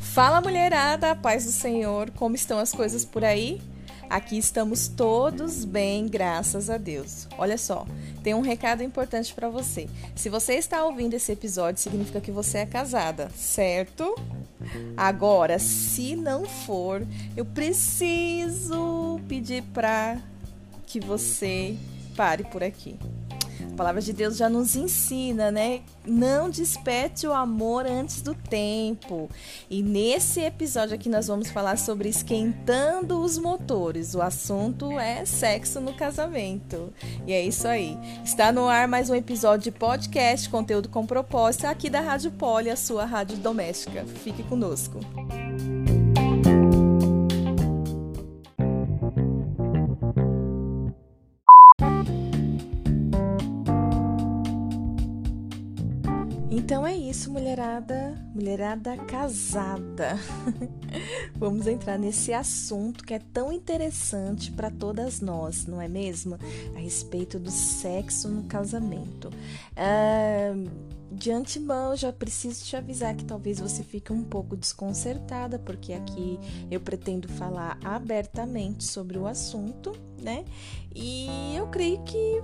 Fala mulherada, paz do Senhor, como estão as coisas por aí? Aqui estamos todos bem, graças a Deus. Olha só, tem um recado importante para você. Se você está ouvindo esse episódio, significa que você é casada, certo? Agora, se não for, eu preciso pedir para que você pare por aqui. A palavra de Deus já nos ensina, né? Não desperte o amor antes do tempo. E nesse episódio aqui nós vamos falar sobre esquentando os motores. O assunto é sexo no casamento. E é isso aí. Está no ar mais um episódio de podcast, conteúdo com propósito, aqui da Rádio Poli, a sua rádio doméstica. Fique conosco. Então isso, mulherada, mulherada casada. Vamos entrar nesse assunto que é tão interessante para todas nós, não é mesmo? A respeito do sexo no casamento. Uh, de antemão, já preciso te avisar que talvez você fique um pouco desconcertada, porque aqui eu pretendo falar abertamente sobre o assunto, né? E eu creio que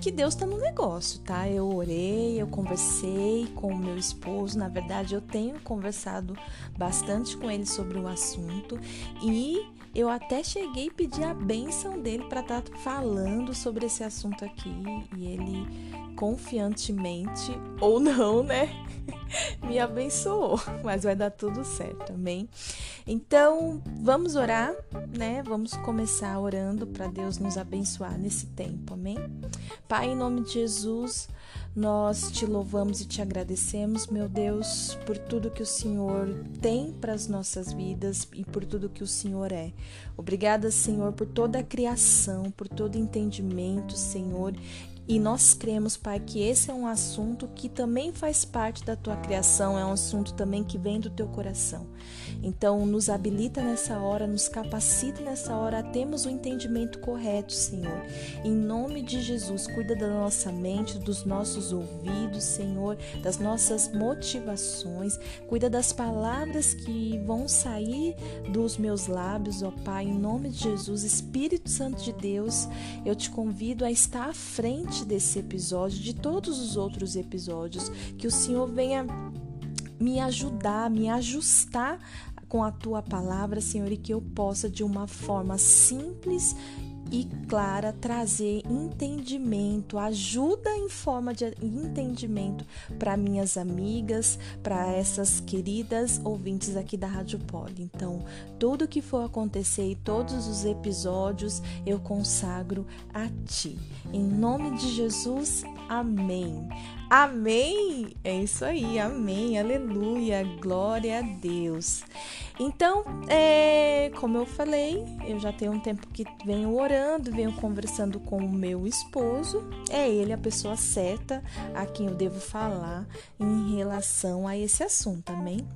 que Deus está no negócio, tá? Eu orei, eu conversei com o meu esposo, na verdade eu tenho conversado bastante com ele sobre o assunto e eu até cheguei a pedir a benção dele para estar tá falando sobre esse assunto aqui e ele confiantemente ou não, né? Me abençoou, mas vai dar tudo certo, amém? Então, vamos orar, né? Vamos começar orando para Deus nos abençoar nesse tempo, amém? Pai, em nome de Jesus, nós te louvamos e te agradecemos, meu Deus, por tudo que o Senhor tem para as nossas vidas e por tudo que o Senhor é. Obrigada, Senhor, por toda a criação, por todo entendimento, Senhor, e nós cremos, Pai, que esse é um assunto que também faz parte da tua criação, é um assunto também que vem do teu coração. Então, nos habilita nessa hora, nos capacita nessa hora a termos o entendimento correto, Senhor. Em nome de Jesus, cuida da nossa mente, dos nossos ouvidos, Senhor, das nossas motivações, cuida das palavras que vão sair dos meus lábios, ó Pai, em nome de Jesus, Espírito Santo de Deus, eu te convido a estar à frente desse episódio, de todos os outros episódios, que o Senhor venha me ajudar, me ajustar com a tua palavra, Senhor, e que eu possa de uma forma simples e clara trazer entendimento, ajuda em forma de entendimento para minhas amigas, para essas queridas ouvintes aqui da Rádio Poli. Então, tudo que for acontecer e todos os episódios eu consagro a ti. Em nome de Jesus, amém. Amém! É isso aí, amém, aleluia, glória a Deus. Então, é, como eu falei, eu já tenho um tempo que venho orando, venho conversando com o meu esposo. É ele a pessoa certa a quem eu devo falar em relação a esse assunto, amém?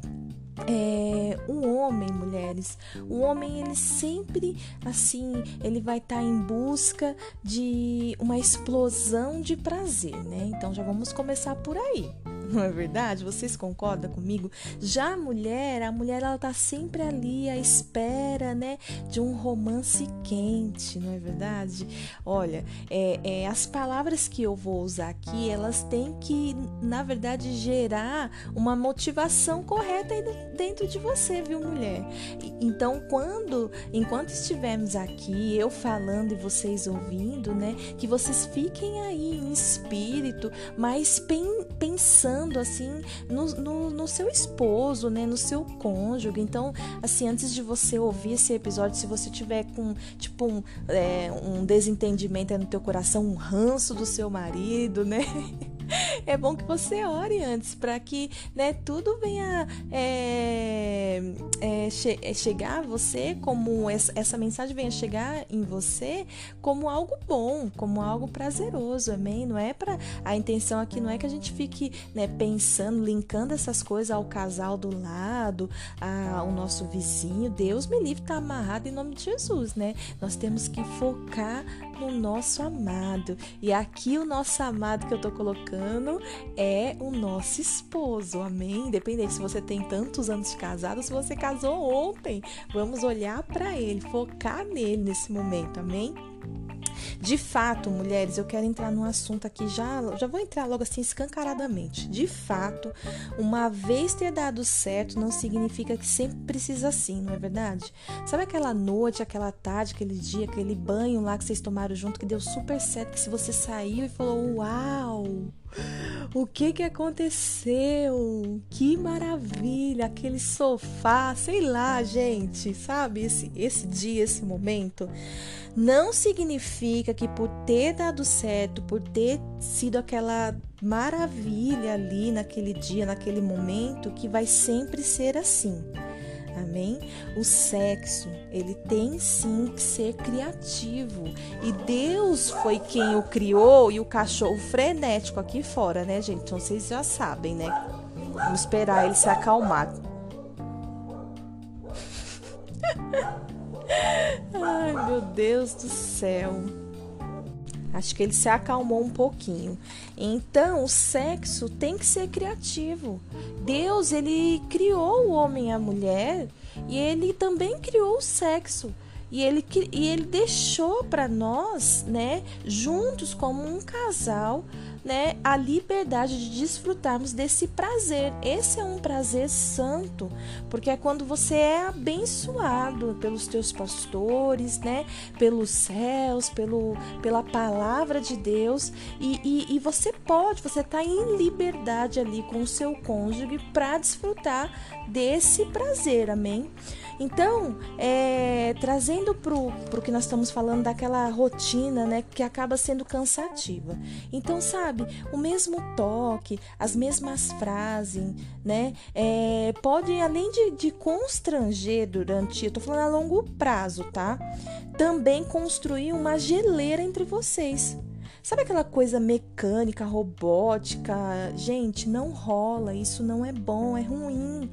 É, um homem, mulheres, o homem ele sempre assim, ele vai estar tá em busca de uma explosão de prazer, né? Então já vamos começar por aí. Não é verdade? Vocês concordam comigo? Já a mulher, a mulher ela tá sempre ali à espera, né, de um romance quente, não é verdade? Olha, é, é, as palavras que eu vou usar aqui, elas têm que, na verdade, gerar uma motivação correta dentro de você, viu, mulher? Então, quando, enquanto estivermos aqui, eu falando e vocês ouvindo, né, que vocês fiquem aí em espírito, mas pensando pensando assim no, no, no, seu esposo, né, no seu cônjuge. Então, assim, antes de você ouvir esse episódio, se você tiver com tipo um, é, um desentendimento no teu coração, um ranço do seu marido, né? é bom que você ore antes para que né, tudo venha é, é, che é, chegar a você como essa, essa, mensagem venha chegar em você como algo bom, como algo prazeroso, amém? Não é para a intenção aqui não é que a gente fique né, pensando, linkando essas coisas ao casal do lado, ao nosso vizinho. Deus me livre, tá amarrado em nome de Jesus, né? Nós temos que focar no nosso amado. E aqui o nosso amado que eu tô colocando é o nosso esposo, amém? Independente se você tem tantos anos de casado, se você casou ontem, vamos olhar para ele, focar nele nesse momento, amém? De fato, mulheres, eu quero entrar num assunto aqui já, já vou entrar logo assim escancaradamente. De fato, uma vez ter dado certo não significa que sempre precisa assim, não é verdade? Sabe aquela noite, aquela tarde, aquele dia, aquele banho lá que vocês tomaram junto que deu super certo, que se você saiu e falou: "Uau!" O que que aconteceu? Que maravilha, aquele sofá, sei lá, gente, sabe? Esse, esse dia, esse momento não significa que por ter dado certo, por ter sido aquela maravilha ali naquele dia, naquele momento, que vai sempre ser assim. Amém? O sexo, ele tem sim que ser criativo. E Deus foi quem o criou e o cachorro frenético aqui fora, né, gente? Então vocês já sabem, né? Vamos esperar ele se acalmar. Ai, meu Deus do céu. Acho que ele se acalmou um pouquinho. Então, o sexo tem que ser criativo. Deus, ele criou o homem e a mulher e ele também criou o sexo. E ele, e ele deixou para nós, né, juntos como um casal, né, a liberdade de desfrutarmos desse prazer. Esse é um prazer santo, porque é quando você é abençoado pelos teus pastores, né, pelos céus, pelo, pela palavra de Deus, e, e, e você pode, você está em liberdade ali com o seu cônjuge para desfrutar desse prazer, amém? Então, é, trazendo para o que nós estamos falando daquela rotina, né, que acaba sendo cansativa. Então, sabe, o mesmo toque, as mesmas frases, né, é, podem, além de, de constranger durante, eu tô falando a longo prazo, tá? Também construir uma geleira entre vocês. Sabe aquela coisa mecânica, robótica? Gente, não rola, isso não é bom, é ruim.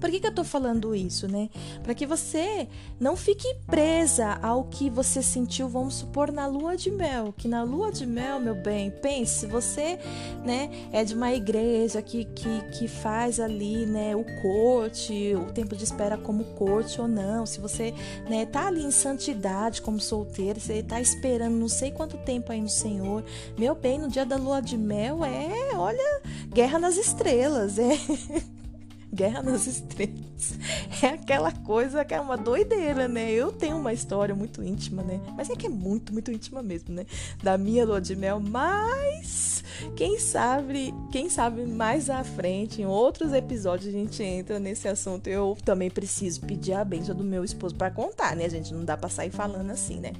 Por que, que eu tô falando isso, né? Para que você não fique presa ao que você sentiu, vamos supor, na lua de mel. Que na lua de mel, meu bem, pense, se você né, é de uma igreja que, que, que faz ali né, o corte, o tempo de espera como corte ou não, se você né, tá ali em santidade como solteiro, você tá esperando não sei quanto tempo aí no Senhor, meu bem, no dia da lua de mel é, olha, guerra nas estrelas, é. Guerra nas Estrelas. É aquela coisa que é uma doideira, né? Eu tenho uma história muito íntima, né? Mas é que é muito, muito íntima mesmo, né? Da minha lua de mel, mas quem sabe, quem sabe mais à frente, em outros episódios a gente entra nesse assunto. Eu também preciso pedir a bênção do meu esposo para contar, né, gente? Não dá para sair falando assim, né?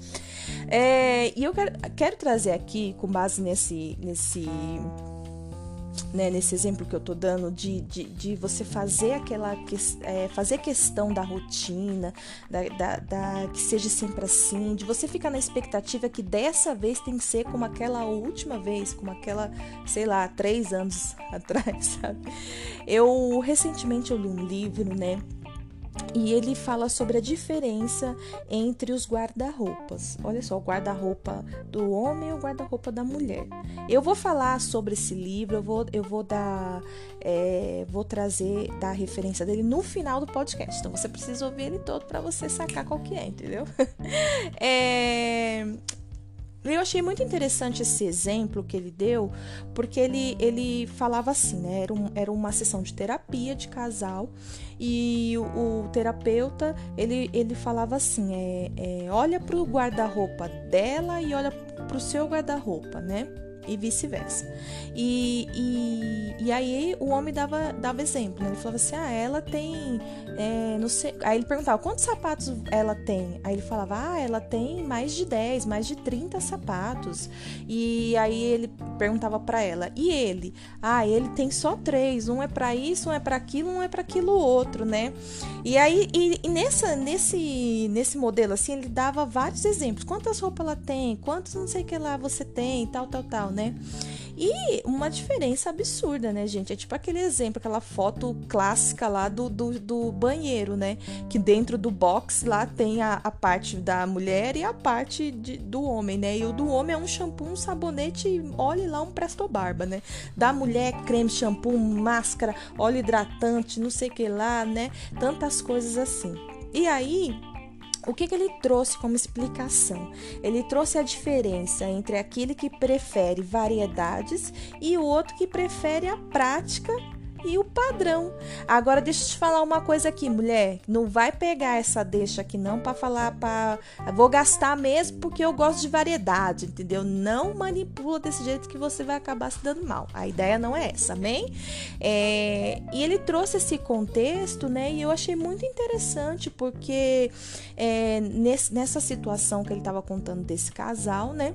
É, e eu quero, quero trazer aqui, com base nesse, nesse né, nesse exemplo que eu tô dando, de, de, de você fazer aquela é, fazer questão da rotina, da, da, da, que seja sempre assim, de você ficar na expectativa que dessa vez tem que ser como aquela última vez, como aquela, sei lá, três anos atrás, sabe? Eu recentemente eu li um livro, né? E ele fala sobre a diferença entre os guarda-roupas. Olha só, o guarda-roupa do homem e o guarda-roupa da mulher. Eu vou falar sobre esse livro, eu vou, eu vou dar, é, vou trazer da referência dele no final do podcast. Então você precisa ouvir ele todo para você sacar qual que é, entendeu? é, eu achei muito interessante esse exemplo que ele deu, porque ele, ele falava assim, né? Era, um, era uma sessão de terapia de casal e o, o terapeuta ele, ele falava assim: é, é olha para o guarda-roupa dela e olha para o seu guarda-roupa, né? E vice-versa. E, e, e, aí o homem dava, dava exemplo, né? ele falava assim, ah, ela tem, é, não sei, aí ele perguntava, quantos sapatos ela tem? Aí ele falava, ah, ela tem mais de 10, mais de 30 sapatos. E aí ele perguntava para ela, e ele? Ah, ele tem só três, um é para isso, um é para aquilo, um é para aquilo outro, né? E aí, e, e, nessa, nesse, nesse modelo assim, ele dava vários exemplos, quantas roupas ela tem, quantos não sei que lá você tem, tal, tal, tal, né? E uma diferença absurda, né, gente? É tipo aquele exemplo, aquela foto clássica lá do, do, do banheiro, né? Que dentro do box lá tem a, a parte da mulher e a parte de, do homem, né? E o do homem é um shampoo, um sabonete, olhe lá, um presto barba, né? Da mulher, creme, shampoo, máscara, óleo hidratante, não sei o que lá, né? Tantas coisas assim. E aí, o que, que, ele trouxe como explicação? Ele trouxe a diferença entre aquele que prefere variedades e o outro que prefere a prática e o padrão. Agora deixa eu te falar uma coisa aqui, mulher, não vai pegar essa deixa aqui não para falar para vou gastar mesmo porque eu gosto de variedade, entendeu? Não manipula desse jeito que você vai acabar se dando mal. A ideia não é essa, amém? É, e ele trouxe esse contexto, né? E eu achei muito interessante porque é, nessa situação que ele estava contando desse casal, né?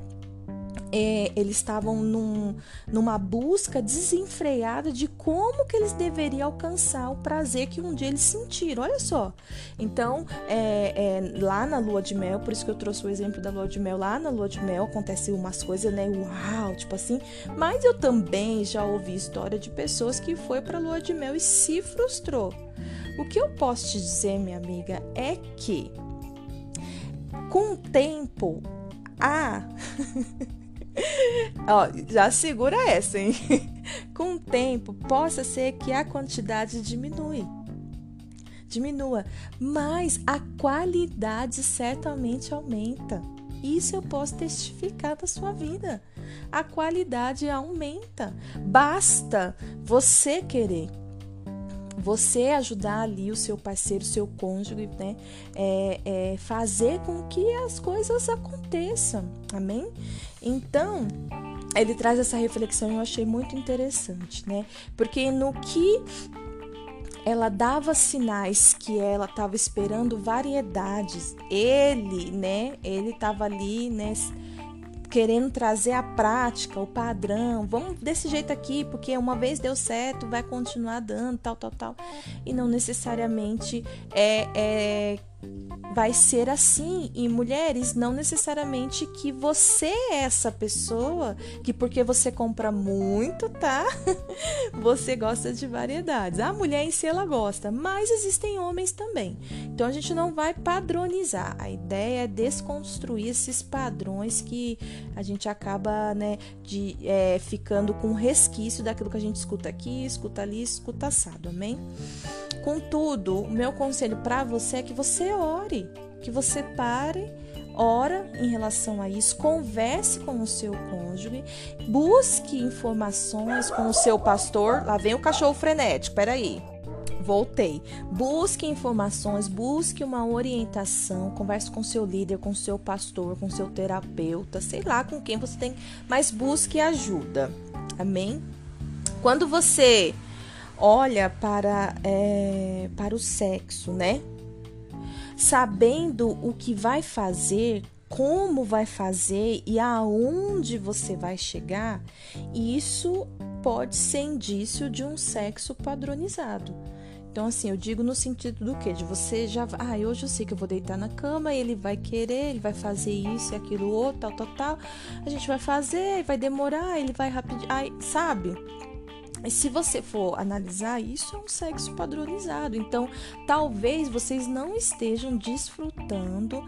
É, eles estavam num, numa busca desenfreada de como que eles deveriam alcançar o prazer que um dia eles sentiram. Olha só. Então, é, é, lá na lua de mel, por isso que eu trouxe o exemplo da lua de mel, lá na lua de mel acontece umas coisas, né? Uau, tipo assim. Mas eu também já ouvi história de pessoas que foi para lua de mel e se frustrou. O que eu posso te dizer, minha amiga, é que com o tempo, a Ó, já segura essa, hein? Com o tempo, possa ser que a quantidade diminui. Diminua, mas a qualidade certamente aumenta. Isso eu posso testificar da sua vida. A qualidade aumenta. Basta você querer você ajudar ali o seu parceiro, o seu cônjuge, né? É, é fazer com que as coisas aconteçam, amém? Então, ele traz essa reflexão e eu achei muito interessante, né? Porque no que ela dava sinais que ela estava esperando variedades, ele, né? Ele estava ali, né? querendo trazer a prática, o padrão, vamos desse jeito aqui, porque uma vez deu certo, vai continuar dando, tal, tal, tal. E não necessariamente é, é vai ser assim. E mulheres, não necessariamente que você é essa pessoa que porque você compra muito, tá? você gosta de variedades. A mulher em si ela gosta, mas existem homens também. Então a gente não vai padronizar. A ideia é desconstruir esses padrões que a gente acaba, né, de é, ficando com resquício daquilo que a gente escuta aqui, escuta ali, escuta assado. Amém? Contudo, o meu conselho para você é que você ore, que você pare, ora em relação a isso, converse com o seu cônjuge, busque informações com o seu pastor. Lá vem o cachorro frenético, peraí. Voltei. Busque informações, busque uma orientação, converse com seu líder, com seu pastor, com seu terapeuta, sei lá com quem você tem, mas busque ajuda. Amém? Quando você olha para, é, para o sexo, né? Sabendo o que vai fazer, como vai fazer e aonde você vai chegar, isso pode ser indício de um sexo padronizado. Então, assim, eu digo no sentido do quê? De você já. Ah, hoje eu sei que eu vou deitar na cama, ele vai querer, ele vai fazer isso e aquilo outro, tal, tal, tal. A gente vai fazer, vai demorar, ele vai rapidinho. Ai, sabe? Se você for analisar, isso é um sexo padronizado. Então, talvez vocês não estejam desfrutando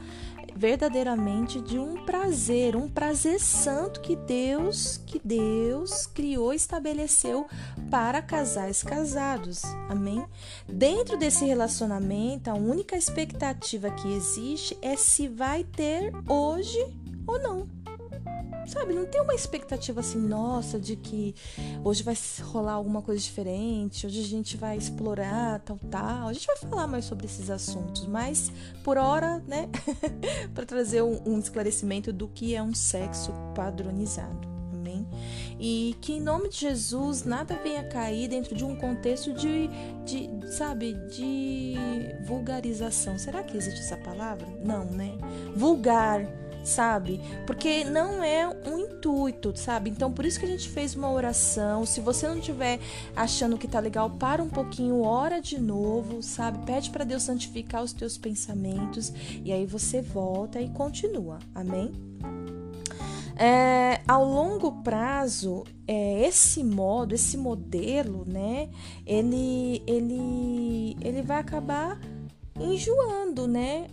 verdadeiramente de um prazer, um prazer santo que Deus, que Deus criou estabeleceu para casais casados. Amém? Dentro desse relacionamento, a única expectativa que existe é se vai ter hoje ou não. Sabe, não tem uma expectativa assim, nossa, de que hoje vai rolar alguma coisa diferente, hoje a gente vai explorar tal, tal. A gente vai falar mais sobre esses assuntos, mas por hora, né, para trazer um, um esclarecimento do que é um sexo padronizado. Amém? E que em nome de Jesus nada venha cair dentro de um contexto de, de, sabe, de vulgarização. Será que existe essa palavra? Não, né? Vulgar sabe? Porque não é um intuito, sabe? Então por isso que a gente fez uma oração. Se você não estiver achando que tá legal, para um pouquinho, ora de novo, sabe? Pede para Deus santificar os teus pensamentos e aí você volta e continua. Amém? É, ao longo prazo, é, esse modo, esse modelo, né, ele, ele, ele vai acabar enjoando, né?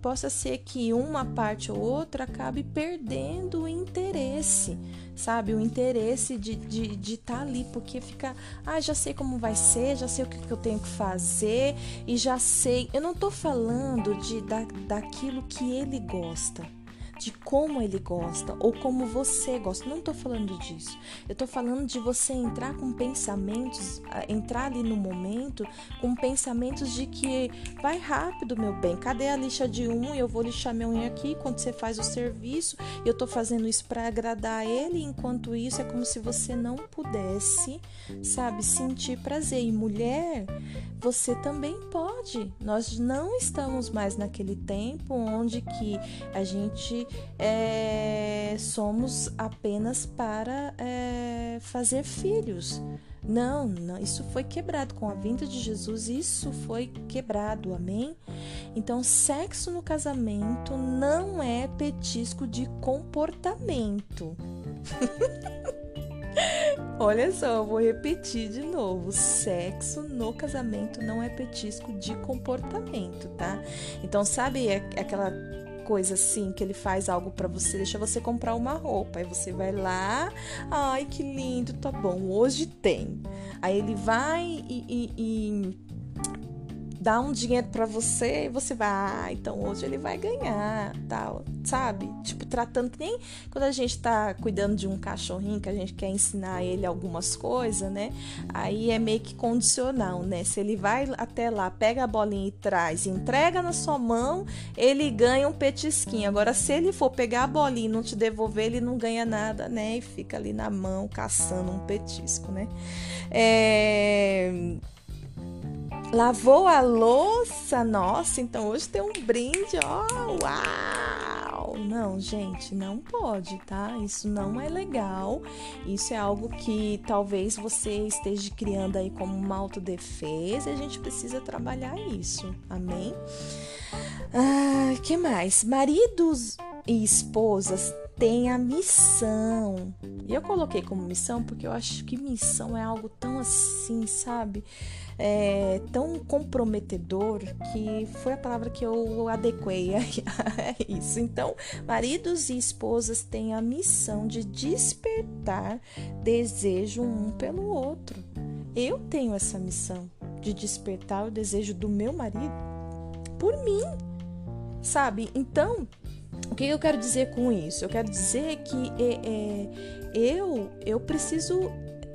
Possa ser que uma parte ou outra acabe perdendo o interesse, sabe? O interesse de estar de, de tá ali, porque fica, ah, já sei como vai ser, já sei o que, que eu tenho que fazer e já sei. Eu não tô falando de, da, daquilo que ele gosta de como ele gosta ou como você gosta. Não estou falando disso. Eu estou falando de você entrar com pensamentos, entrar ali no momento com pensamentos de que vai rápido, meu bem. Cadê a lixa de unha? Eu vou lixar minha unha aqui quando você faz o serviço. Eu estou fazendo isso para agradar ele. Enquanto isso, é como se você não pudesse, sabe, sentir prazer. E mulher, você também pode. Nós não estamos mais naquele tempo onde que a gente é, somos apenas para é, fazer filhos. Não, não, isso foi quebrado com a vinda de Jesus, isso foi quebrado, amém? Então, sexo no casamento não é petisco de comportamento. Olha só, eu vou repetir de novo. Sexo no casamento não é petisco de comportamento, tá? Então, sabe aquela coisa assim, que ele faz algo para você, deixa você comprar uma roupa. Aí você vai lá, ai que lindo, tá bom, hoje tem. Aí ele vai e, e, e dá um dinheiro para você e você vai, ah, então hoje ele vai ganhar, tal, sabe? Tipo, tratando que nem quando a gente tá cuidando de um cachorrinho que a gente quer ensinar ele algumas coisas, né? Aí é meio que condicional, né? Se ele vai até lá, pega a bolinha e traz, entrega na sua mão, ele ganha um petisquinho. Agora, se ele for pegar a bolinha e não te devolver, ele não ganha nada, né? E fica ali na mão caçando um petisco, né? É Lavou a louça? Nossa, então hoje tem um brinde, ó, uau! Não, gente, não pode, tá? Isso não é legal. Isso é algo que talvez você esteja criando aí como uma autodefesa e a gente precisa trabalhar isso, amém? Ah, que mais? Maridos e esposas têm a missão. E eu coloquei como missão porque eu acho que missão é algo tão assim, sabe? É, tão comprometedor que foi a palavra que eu adequei a isso. Então, maridos e esposas têm a missão de despertar desejo um pelo outro. Eu tenho essa missão de despertar o desejo do meu marido por mim, sabe? Então, o que eu quero dizer com isso? Eu quero dizer que é, é, eu eu preciso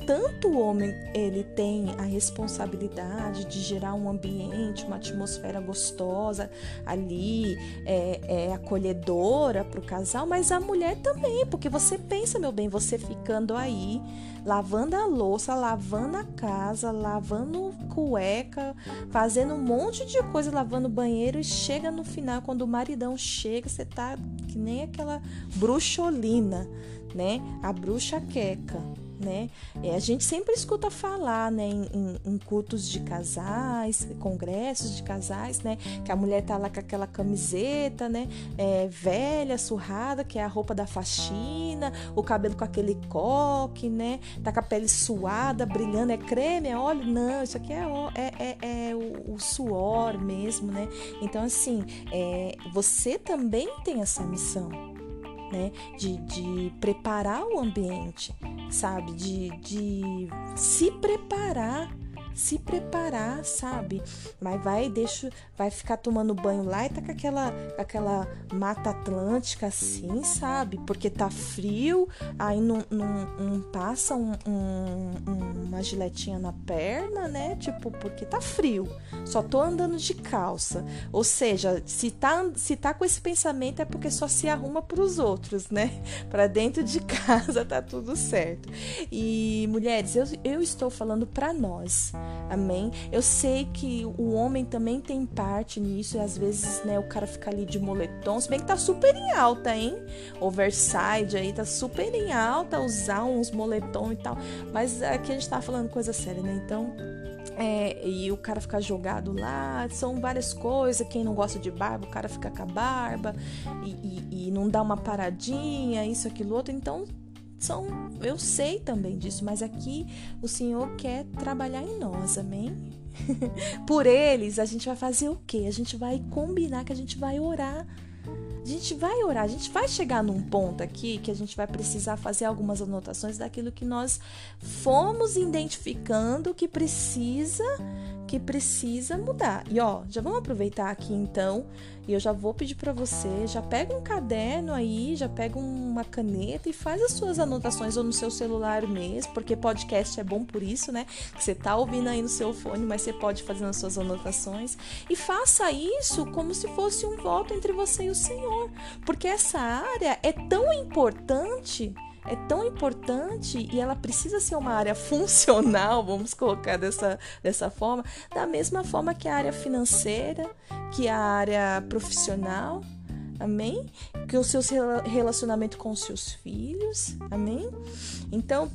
tanto o homem ele tem a responsabilidade de gerar um ambiente, uma atmosfera gostosa ali, é, é acolhedora para o casal, mas a mulher também, porque você pensa, meu bem, você ficando aí, lavando a louça, lavando a casa, lavando cueca, fazendo um monte de coisa, lavando banheiro e chega no final, quando o maridão chega, você tá que nem aquela bruxolina, né? A bruxa queca né? É, a gente sempre escuta falar, né, em, em, em, cultos de casais, congressos de casais, né, que a mulher tá lá com aquela camiseta, né, é, velha, surrada, que é a roupa da faxina, o cabelo com aquele coque, né, tá com a pele suada, brilhando, é creme, é óleo, não, isso aqui é, é, é, é o, o, suor mesmo, né? Então, assim, é, você também tem essa missão, né? De, de preparar o ambiente, sabe? De, de se preparar se preparar, sabe? Mas vai, deixa, vai ficar tomando banho lá e tá com aquela, aquela mata atlântica assim, sabe? Porque tá frio, aí não, não, não passa um, um, uma giletinha na perna, né? Tipo, porque tá frio. Só tô andando de calça. Ou seja, se tá, se tá com esse pensamento é porque só se arruma pros outros, né? Para dentro de casa tá tudo certo. E mulheres, eu, eu estou falando para nós. Amém? Eu sei que o homem também tem parte nisso, e às vezes, né, o cara fica ali de moletom, se bem que tá super em alta, hein? Overside aí, tá super em alta usar uns moletom e tal. Mas aqui a gente tá falando coisa séria, né? Então, É, e o cara fica jogado lá, são várias coisas. Quem não gosta de barba, o cara fica com a barba e, e, e não dá uma paradinha, isso, aquilo, outro. Então, são, eu sei também disso, mas aqui o Senhor quer trabalhar em nós, amém? Por eles, a gente vai fazer o quê? A gente vai combinar que a gente vai orar a gente vai orar, a gente vai chegar num ponto aqui que a gente vai precisar fazer algumas anotações daquilo que nós fomos identificando que precisa que precisa mudar. E ó, já vamos aproveitar aqui então, e eu já vou pedir para você, já pega um caderno aí, já pega uma caneta e faz as suas anotações ou no seu celular mesmo, porque podcast é bom por isso, né? Você tá ouvindo aí no seu fone, mas você pode fazer as suas anotações e faça isso como se fosse um voto entre você e o Senhor, porque essa área é tão importante é tão importante e ela precisa ser uma área funcional, vamos colocar dessa, dessa forma, da mesma forma que a área financeira, que a área profissional, amém? Que o seu relacionamento com os seus filhos, amém? Então,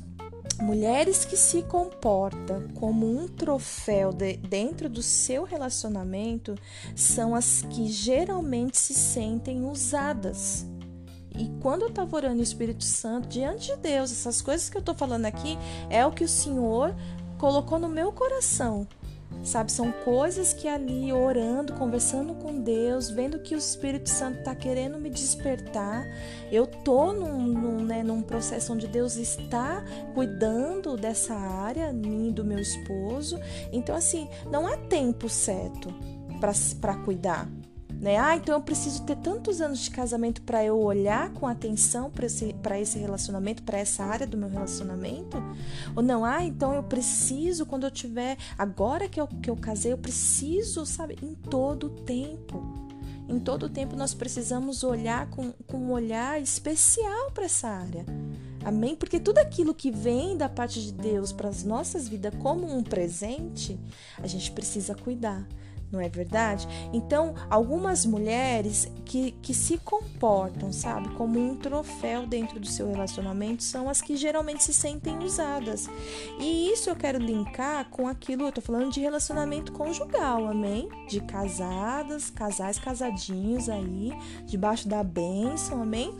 mulheres que se comportam como um troféu de, dentro do seu relacionamento são as que geralmente se sentem usadas e quando eu estava orando o Espírito Santo, diante de Deus, essas coisas que eu estou falando aqui é o que o Senhor colocou no meu coração. Sabe, são coisas que ali orando, conversando com Deus, vendo que o Espírito Santo está querendo me despertar. Eu tô num, num, né, num processo onde Deus está cuidando dessa área, mim do meu esposo. Então, assim, não há tempo certo para cuidar né? Ah, então eu preciso ter tantos anos de casamento para eu olhar com atenção para esse, esse relacionamento, para essa área do meu relacionamento? Ou não, ah, então eu preciso, quando eu tiver, agora que eu, que eu casei, eu preciso, sabe, em todo o tempo. Em todo o tempo nós precisamos olhar com, com um olhar especial para essa área. Amém? Porque tudo aquilo que vem da parte de Deus para as nossas vidas como um presente, a gente precisa cuidar não é verdade? Então, algumas mulheres que, que se comportam, sabe, como um troféu dentro do seu relacionamento são as que geralmente se sentem usadas. E isso eu quero linkar com aquilo, eu tô falando de relacionamento conjugal, amém? De casadas, casais casadinhos aí, debaixo da bênção, amém?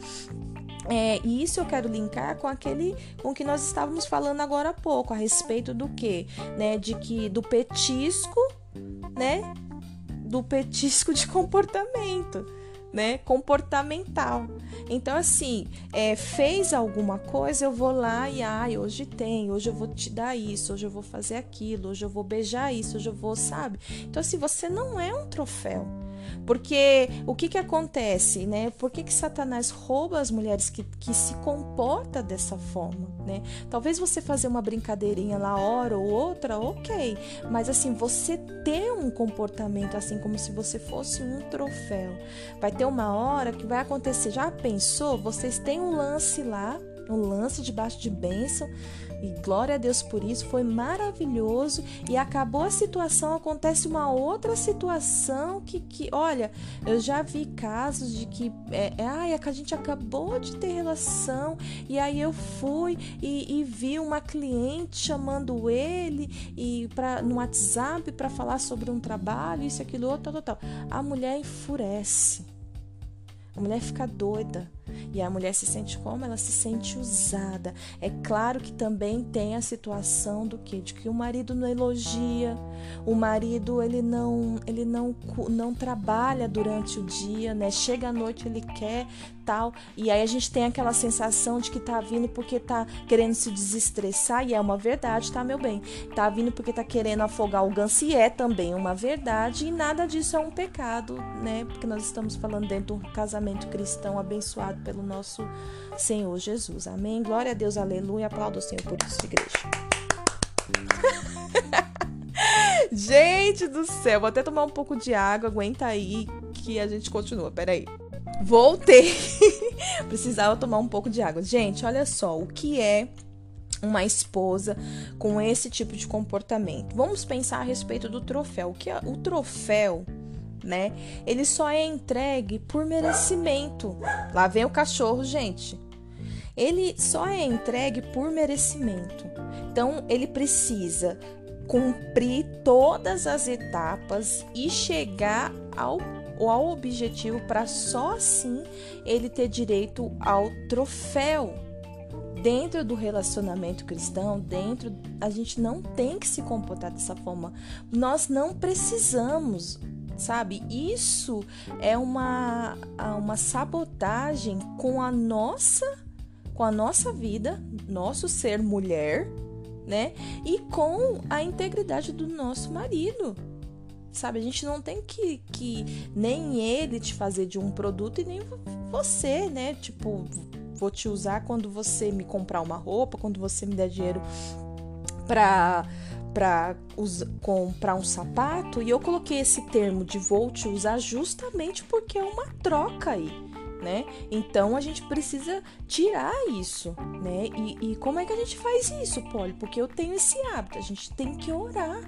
É, e isso eu quero linkar com aquele com que nós estávamos falando agora há pouco, a respeito do que, né? De que do petisco né? Do petisco de comportamento, né? Comportamental. Então, assim, é, fez alguma coisa, eu vou lá e, ai, hoje tem, hoje eu vou te dar isso, hoje eu vou fazer aquilo, hoje eu vou beijar isso, hoje eu vou, sabe? Então, assim, você não é um troféu. Porque o que que acontece, né? Por que, que Satanás rouba as mulheres que, que se comporta dessa forma, né? Talvez você fazer uma brincadeirinha lá hora ou outra, ok. Mas assim, você ter um comportamento assim como se você fosse um troféu. Vai ter uma hora que vai acontecer. Já pensou? Vocês têm um lance lá, um lance debaixo de bênção e glória a Deus por isso, foi maravilhoso. E acabou a situação, acontece uma outra situação que, que olha, eu já vi casos de que é, é, ai, a gente acabou de ter relação e aí eu fui e, e vi uma cliente chamando ele e pra, no WhatsApp para falar sobre um trabalho, isso, aquilo, outro, tal, tal. A mulher enfurece. A mulher fica doida. E a mulher se sente como? Ela se sente usada. É claro que também tem a situação do que de que o marido não elogia, o marido ele não ele não não trabalha durante o dia, né? Chega à noite ele quer tal, e aí a gente tem aquela sensação de que tá vindo porque tá querendo se desestressar e é uma verdade, tá meu bem? Tá vindo porque tá querendo afogar o ganso e é também uma verdade e nada disso é um pecado, né? Porque nós estamos falando dentro de um casamento cristão abençoado pelo nosso Senhor Jesus. Amém. Glória a Deus, aleluia. Aplauda o Senhor por isso, igreja. gente do céu, vou até tomar um pouco de água, aguenta aí que a gente continua. Peraí. Voltei. Precisava tomar um pouco de água. Gente, olha só, o que é uma esposa com esse tipo de comportamento? Vamos pensar a respeito do troféu. O que é o troféu? Né? Ele só é entregue por merecimento. Lá vem o cachorro, gente. Ele só é entregue por merecimento. Então, ele precisa cumprir todas as etapas e chegar ao, ao objetivo para só assim ele ter direito ao troféu. Dentro do relacionamento cristão, dentro a gente não tem que se comportar dessa forma. Nós não precisamos sabe? Isso é uma, uma sabotagem com a nossa com a nossa vida, nosso ser mulher, né? E com a integridade do nosso marido. Sabe, a gente não tem que, que nem ele te fazer de um produto e nem você, né? Tipo, vou te usar quando você me comprar uma roupa, quando você me der dinheiro para para comprar um sapato e eu coloquei esse termo de vou te usar justamente porque é uma troca aí, né? Então a gente precisa tirar isso, né? E, e como é que a gente faz isso, Polly? Porque eu tenho esse hábito, a gente tem que orar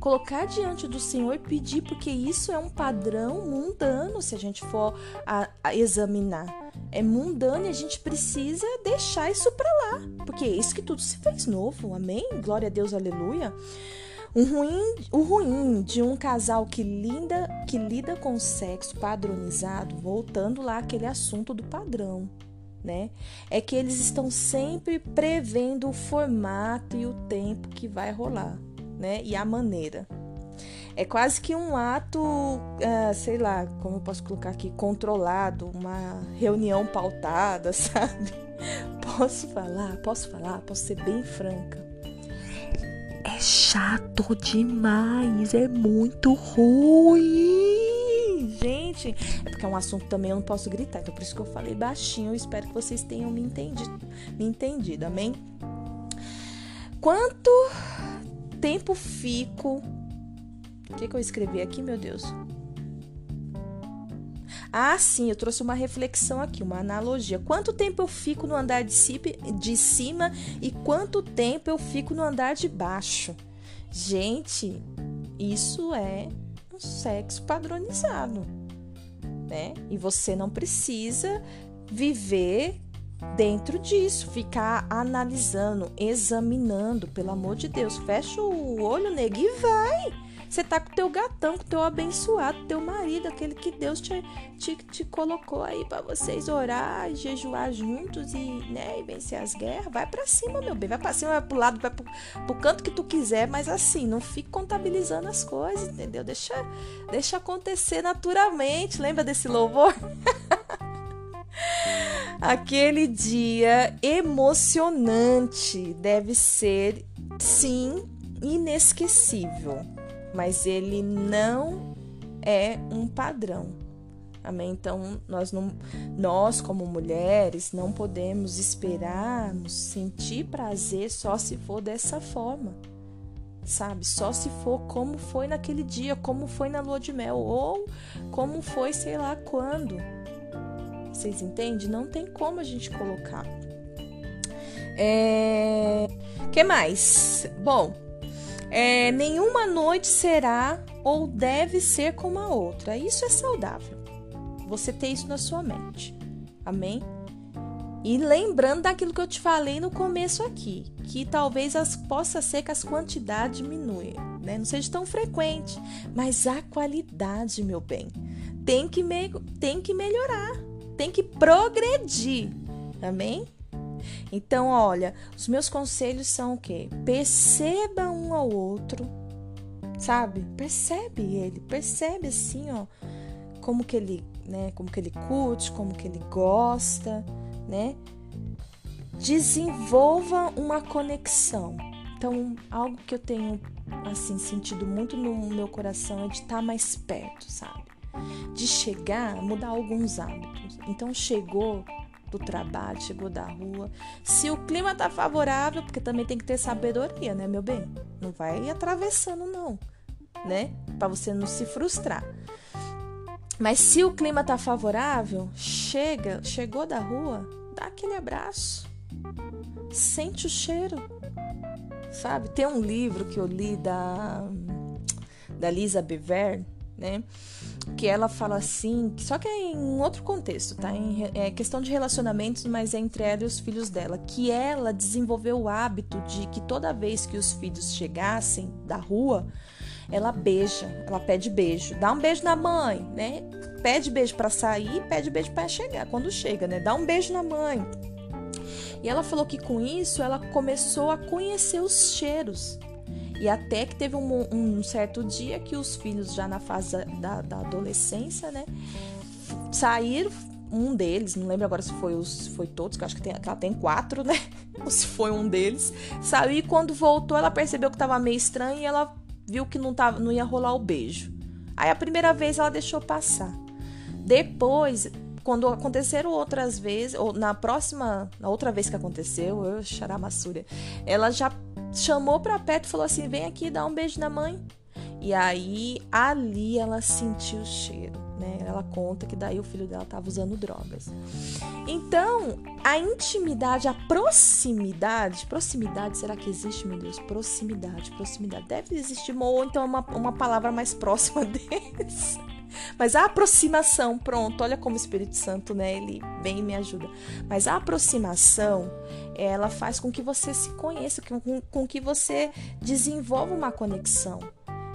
colocar diante do Senhor e pedir, porque isso é um padrão mundano se a gente for a, a examinar. É mundano e a gente precisa deixar isso para lá, porque é isso que tudo se fez novo. Amém? Glória a Deus, aleluia. Um ruim, o ruim de um casal que lida, que lida com sexo padronizado, voltando lá aquele assunto do padrão, né? É que eles estão sempre prevendo o formato e o tempo que vai rolar né? E a maneira. É quase que um ato, uh, sei lá, como eu posso colocar aqui, controlado, uma reunião pautada, sabe? Posso falar, posso falar, posso ser bem franca. É chato demais, é muito ruim. Gente, é porque é um assunto também eu não posso gritar, então por isso que eu falei baixinho. Eu espero que vocês tenham me entendido, me entendido, amém? Quanto tempo fico. O que, que eu escrevi aqui, meu Deus? Ah, sim, eu trouxe uma reflexão aqui, uma analogia. Quanto tempo eu fico no andar de cima e quanto tempo eu fico no andar de baixo? Gente, isso é um sexo padronizado, né? E você não precisa viver dentro disso, ficar analisando, examinando, pelo amor de Deus, fecha o olho, nega, e vai. Você tá com teu gatão, com teu abençoado, teu marido, aquele que Deus te, te, te colocou aí para vocês orar jejuar juntos e, né, e vencer as guerras. Vai para cima, meu bem, vai para cima, vai pro lado, vai pro, pro canto que tu quiser, mas assim, não fique contabilizando as coisas, entendeu? Deixa, deixa acontecer naturalmente. Lembra desse louvor? Aquele dia emocionante deve ser, sim, inesquecível, mas ele não é um padrão. Amém? Então, nós, não, nós como mulheres não podemos esperarmos sentir prazer só se for dessa forma. Sabe? Só se for como foi naquele dia, como foi na lua de mel, ou como foi sei lá quando. Vocês entendem? Não tem como a gente colocar. É... que mais? Bom, é, nenhuma noite será ou deve ser como a outra. Isso é saudável. Você ter isso na sua mente. Amém? E lembrando daquilo que eu te falei no começo aqui, que talvez as, possa ser que as quantidades diminuem, né? Não seja tão frequente, mas a qualidade, meu bem, tem que, me, tem que melhorar tem que progredir. Amém? Então, olha, os meus conselhos são o quê? Perceba um ao outro, sabe? Percebe ele, percebe assim, ó, como que ele, né, como que ele curte, como que ele gosta, né? Desenvolva uma conexão. Então, algo que eu tenho assim sentido muito no meu coração é de estar mais perto, sabe? De chegar, mudar alguns hábitos. Então chegou do trabalho, chegou da rua. Se o clima tá favorável, porque também tem que ter sabedoria, né, meu bem? Não vai atravessando não, né? Para você não se frustrar. Mas se o clima tá favorável, chega, chegou da rua, dá aquele abraço. Sente o cheiro. Sabe? Tem um livro que eu li da da Lisa Bever, né? Que ela fala assim, só que é em outro contexto, tá? Em, é questão de relacionamentos, mas é entre ela e os filhos dela, que ela desenvolveu o hábito de que toda vez que os filhos chegassem da rua, ela beija, ela pede beijo, dá um beijo na mãe, né? Pede beijo para sair, pede beijo para chegar, quando chega, né? Dá um beijo na mãe. E ela falou que com isso ela começou a conhecer os cheiros. E até que teve um, um certo dia que os filhos, já na fase da, da adolescência, né, saíram, um deles, não lembro agora se foi os foi todos, que acho que, tem, que ela tem quatro, né? Ou se foi um deles. Saiu e quando voltou, ela percebeu que tava meio estranho e ela viu que não, tava, não ia rolar o beijo. Aí a primeira vez ela deixou passar. Depois, quando aconteceram outras vezes, ou na próxima, na outra vez que aconteceu, eu charamassúria, ela já chamou pra perto e falou assim: vem aqui dar um beijo na mãe. E aí, ali ela sentiu o cheiro, né? Ela conta que daí o filho dela estava usando drogas. Então, a intimidade, a proximidade, proximidade, será que existe, meu Deus? Proximidade, proximidade. Deve existir, ou então uma, uma palavra mais próxima deles. Mas a aproximação, pronto, olha como o Espírito Santo, né, ele vem e me ajuda. Mas a aproximação, ela faz com que você se conheça, com, com que você desenvolva uma conexão.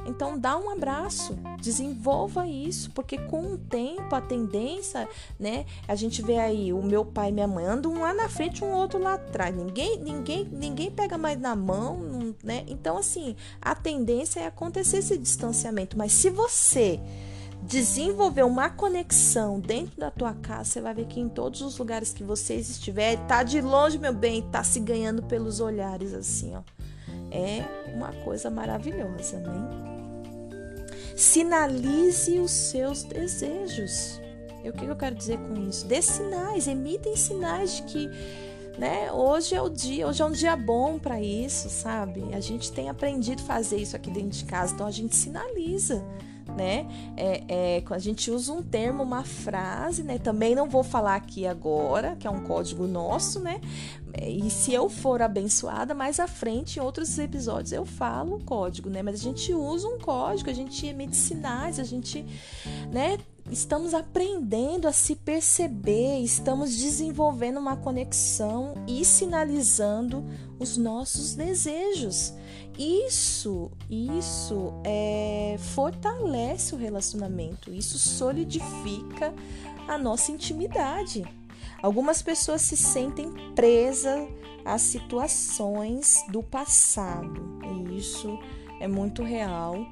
Então dá um abraço, desenvolva isso, porque com o tempo a tendência, né? A gente vê aí o meu pai e minha mãe andam um lá na frente, um outro lá atrás. Ninguém, ninguém, ninguém pega mais na mão, né? Então assim, a tendência é acontecer esse distanciamento, mas se você desenvolver uma conexão dentro da tua casa, você vai ver que em todos os lugares que vocês estiverem, tá de longe, meu bem, tá se ganhando pelos olhares assim, ó. É uma coisa maravilhosa, né? Sinalize os seus desejos. E o que eu quero dizer com isso? Dê sinais, emitem sinais de que né? Hoje é o dia, hoje é um dia bom para isso, sabe? A gente tem aprendido a fazer isso aqui dentro de casa, então a gente sinaliza né? É, é, a gente usa um termo, uma frase, né? Também não vou falar aqui agora, que é um código nosso, né? E se eu for abençoada, mais à frente, em outros episódios, eu falo o código, né? Mas a gente usa um código, a gente emite sinais, a gente, né? Estamos aprendendo a se perceber, estamos desenvolvendo uma conexão e sinalizando os nossos desejos. Isso, isso é, fortalece o relacionamento, isso solidifica a nossa intimidade. Algumas pessoas se sentem presas a situações do passado, e isso é muito real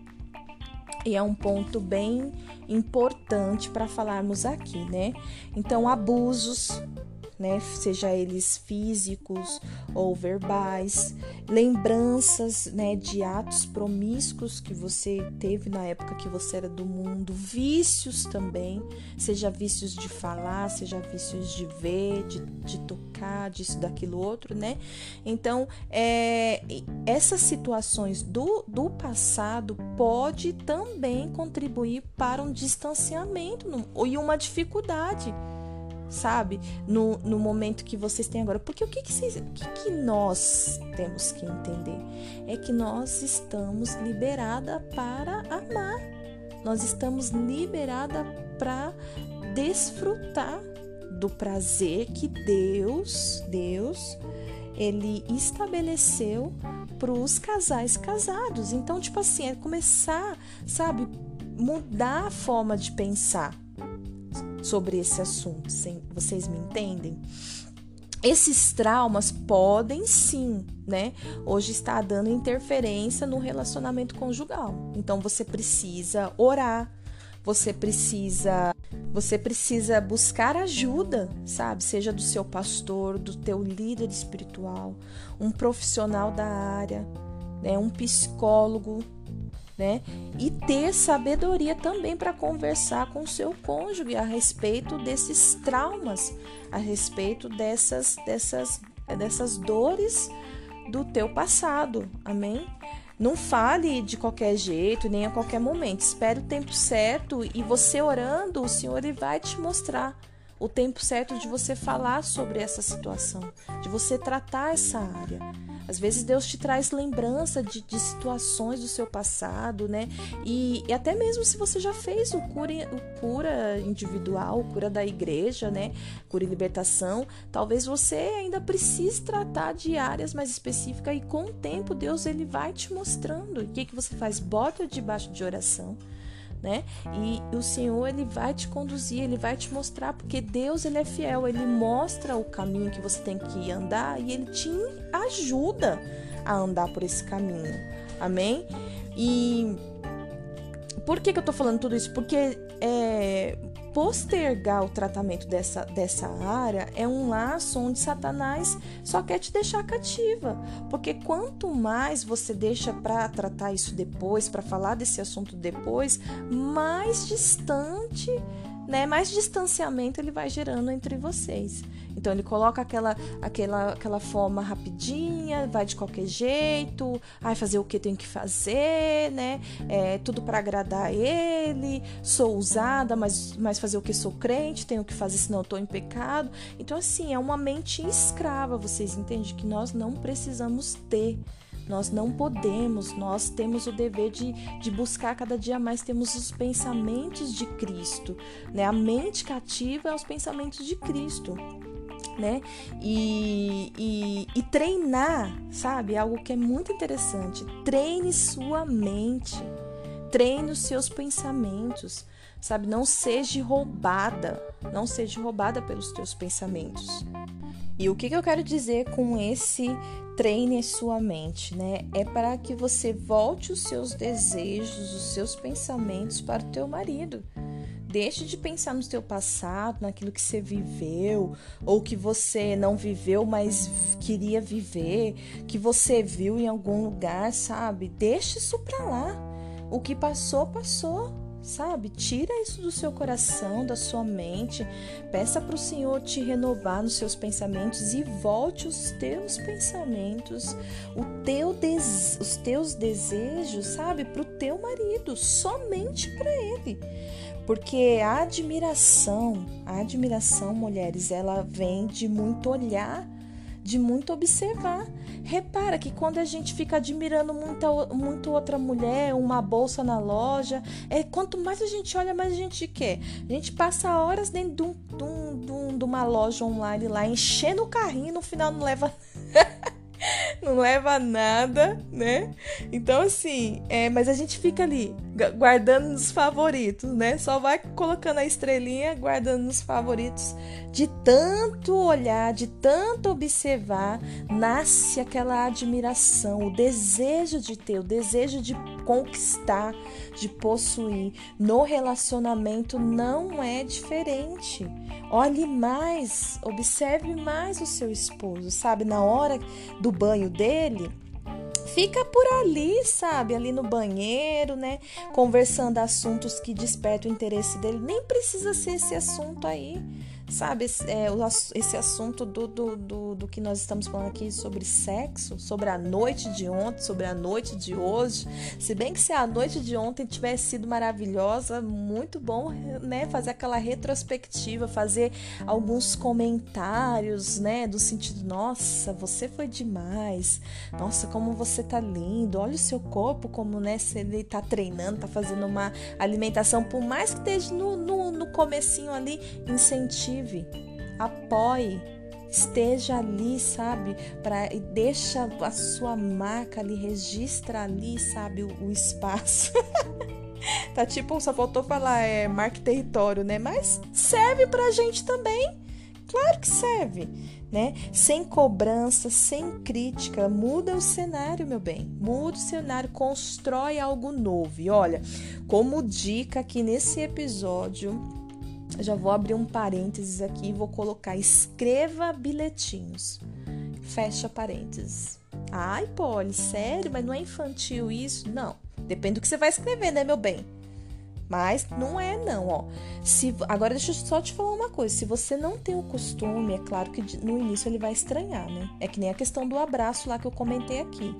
e é um ponto bem importante para falarmos aqui, né? Então, abusos, né? Seja eles físicos ou verbais, lembranças, né, de atos promíscuos que você teve na época que você era do mundo, vícios também, seja vícios de falar, seja vícios de ver, de, de tocar, disso, daquilo outro, né? Então, é, essas situações do, do passado pode também contribuir para um distanciamento e uma dificuldade sabe? No, no momento que vocês têm agora. Porque o que, que, vocês, o que, que nós temos que entender? É que nós estamos liberada para amar. Nós estamos liberada para desfrutar do prazer que Deus, Deus, ele estabeleceu para os casais casados. Então, tipo assim, é começar, sabe, mudar a forma de pensar sobre esse assunto. Vocês me entendem? Esses traumas podem sim, né? Hoje está dando interferência no relacionamento conjugal. Então você precisa orar, você precisa você precisa buscar ajuda, sabe? Seja do seu pastor, do teu líder espiritual, um profissional da área, né? um psicólogo, né? E ter sabedoria também para conversar com o seu cônjuge a respeito desses traumas, a respeito dessas dessas dessas dores do teu passado. Amém? Não fale de qualquer jeito, nem a qualquer momento. Espere o tempo certo e você orando, o Senhor ele vai te mostrar o tempo certo de você falar sobre essa situação, de você tratar essa área. Às vezes Deus te traz lembrança de, de situações do seu passado, né? E, e, até mesmo se você já fez o cura, o cura individual, o cura da igreja, né? Cura e libertação, talvez você ainda precise tratar de áreas mais específicas e com o tempo Deus ele vai te mostrando. O que, que você faz? Bota debaixo de oração né? E o Senhor ele vai te conduzir, ele vai te mostrar, porque Deus ele é fiel, ele mostra o caminho que você tem que andar e ele te ajuda a andar por esse caminho. Amém? E por que, que eu tô falando tudo isso? Porque é, postergar o tratamento dessa, dessa área é um laço onde Satanás só quer te deixar cativa. Porque quanto mais você deixa para tratar isso depois, para falar desse assunto depois, mais distante né, mais distanciamento ele vai gerando entre vocês. Então ele coloca aquela aquela aquela forma rapidinha, vai de qualquer jeito, ai fazer o que tem que fazer, né? É, tudo para agradar ele. Sou usada, mas mas fazer o que sou crente, tenho que fazer senão eu tô em pecado. Então assim, é uma mente escrava, vocês entendem que nós não precisamos ter nós não podemos, nós temos o dever de, de buscar cada dia mais, temos os pensamentos de Cristo, né? A mente cativa é os pensamentos de Cristo. Né? E, e, e treinar, sabe? Algo que é muito interessante. Treine sua mente, treine os seus pensamentos, sabe? Não seja roubada, não seja roubada pelos teus pensamentos. E o que, que eu quero dizer com esse treine sua mente, né? É para que você volte os seus desejos, os seus pensamentos para o teu marido. Deixe de pensar no teu passado, naquilo que você viveu, ou que você não viveu, mas queria viver, que você viu em algum lugar, sabe? Deixe isso para lá. O que passou, passou sabe? Tira isso do seu coração, da sua mente. Peça para o Senhor te renovar nos seus pensamentos e volte os teus pensamentos, o teu des... os teus desejos, sabe, para o teu marido, somente para ele. Porque a admiração, a admiração, mulheres, ela vem de muito olhar de muito observar. Repara que quando a gente fica admirando muita, muito outra mulher, uma bolsa na loja, é quanto mais a gente olha, mais a gente quer. A gente passa horas dentro de, um, de, um, de, um, uma loja online lá, enchendo o carrinho e no final não leva. não leva nada, né? Então, assim, é, mas a gente fica ali guardando nos favoritos, né? Só vai colocando a estrelinha, guardando nos favoritos. De tanto olhar, de tanto observar, nasce aquela admiração, o desejo de ter, o desejo de conquistar, de possuir. No relacionamento não é diferente. Olhe mais, observe mais o seu esposo, sabe? Na hora do banho dele, fica por ali, sabe? Ali no banheiro, né? Conversando assuntos que despertam o interesse dele. Nem precisa ser esse assunto aí sabe, é, esse assunto do, do, do, do, que nós estamos falando aqui sobre sexo, sobre a noite de ontem, sobre a noite de hoje. Se bem que se a noite de ontem tivesse sido maravilhosa, muito bom, né, fazer aquela retrospectiva, fazer alguns comentários, né, do sentido, nossa, você foi demais, nossa, como você tá lindo, olha o seu corpo, como, né, se ele tá treinando, tá fazendo uma alimentação, por mais que esteja no, no, no comecinho ali, incentiva incentive, apoie, esteja ali, sabe? Para deixa a sua marca ali, registra ali, sabe, o, o espaço. tá tipo, só faltou falar é marca território, né? Mas serve pra gente também. Claro que serve, né? Sem cobrança, sem crítica, muda o cenário, meu bem. Muda o cenário, constrói algo novo. E olha, como dica aqui nesse episódio, já vou abrir um parênteses aqui e vou colocar escreva bilhetinhos. Fecha parênteses. Ai, Polly, sério? Mas não é infantil isso? Não. Depende do que você vai escrever, né, meu bem? Mas não é não, ó. Se agora deixa eu só te falar uma coisa, se você não tem o costume, é claro que no início ele vai estranhar, né? É que nem a questão do abraço lá que eu comentei aqui.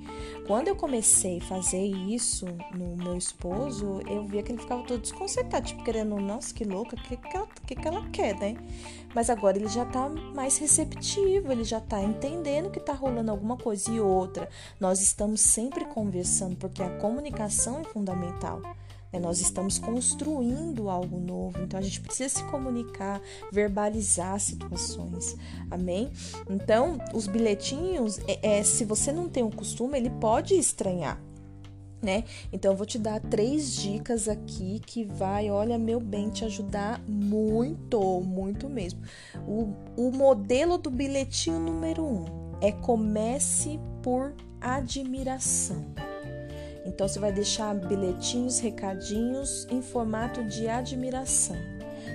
Quando eu comecei a fazer isso no meu esposo, eu via que ele ficava todo desconcertado, tipo querendo, nossa, que louca, o que que que que ela quer, né? Mas agora ele já tá mais receptivo, ele já tá entendendo que tá rolando alguma coisa e outra. Nós estamos sempre conversando porque a comunicação é fundamental. É, nós estamos construindo algo novo, então a gente precisa se comunicar, verbalizar situações, amém? Então, os bilhetinhos, é, é, se você não tem o costume, ele pode estranhar. Né? Então eu vou te dar três dicas aqui que vai, olha, meu bem, te ajudar muito, muito mesmo. O, o modelo do bilhetinho número um é comece por admiração. Então você vai deixar bilhetinhos, recadinhos em formato de admiração.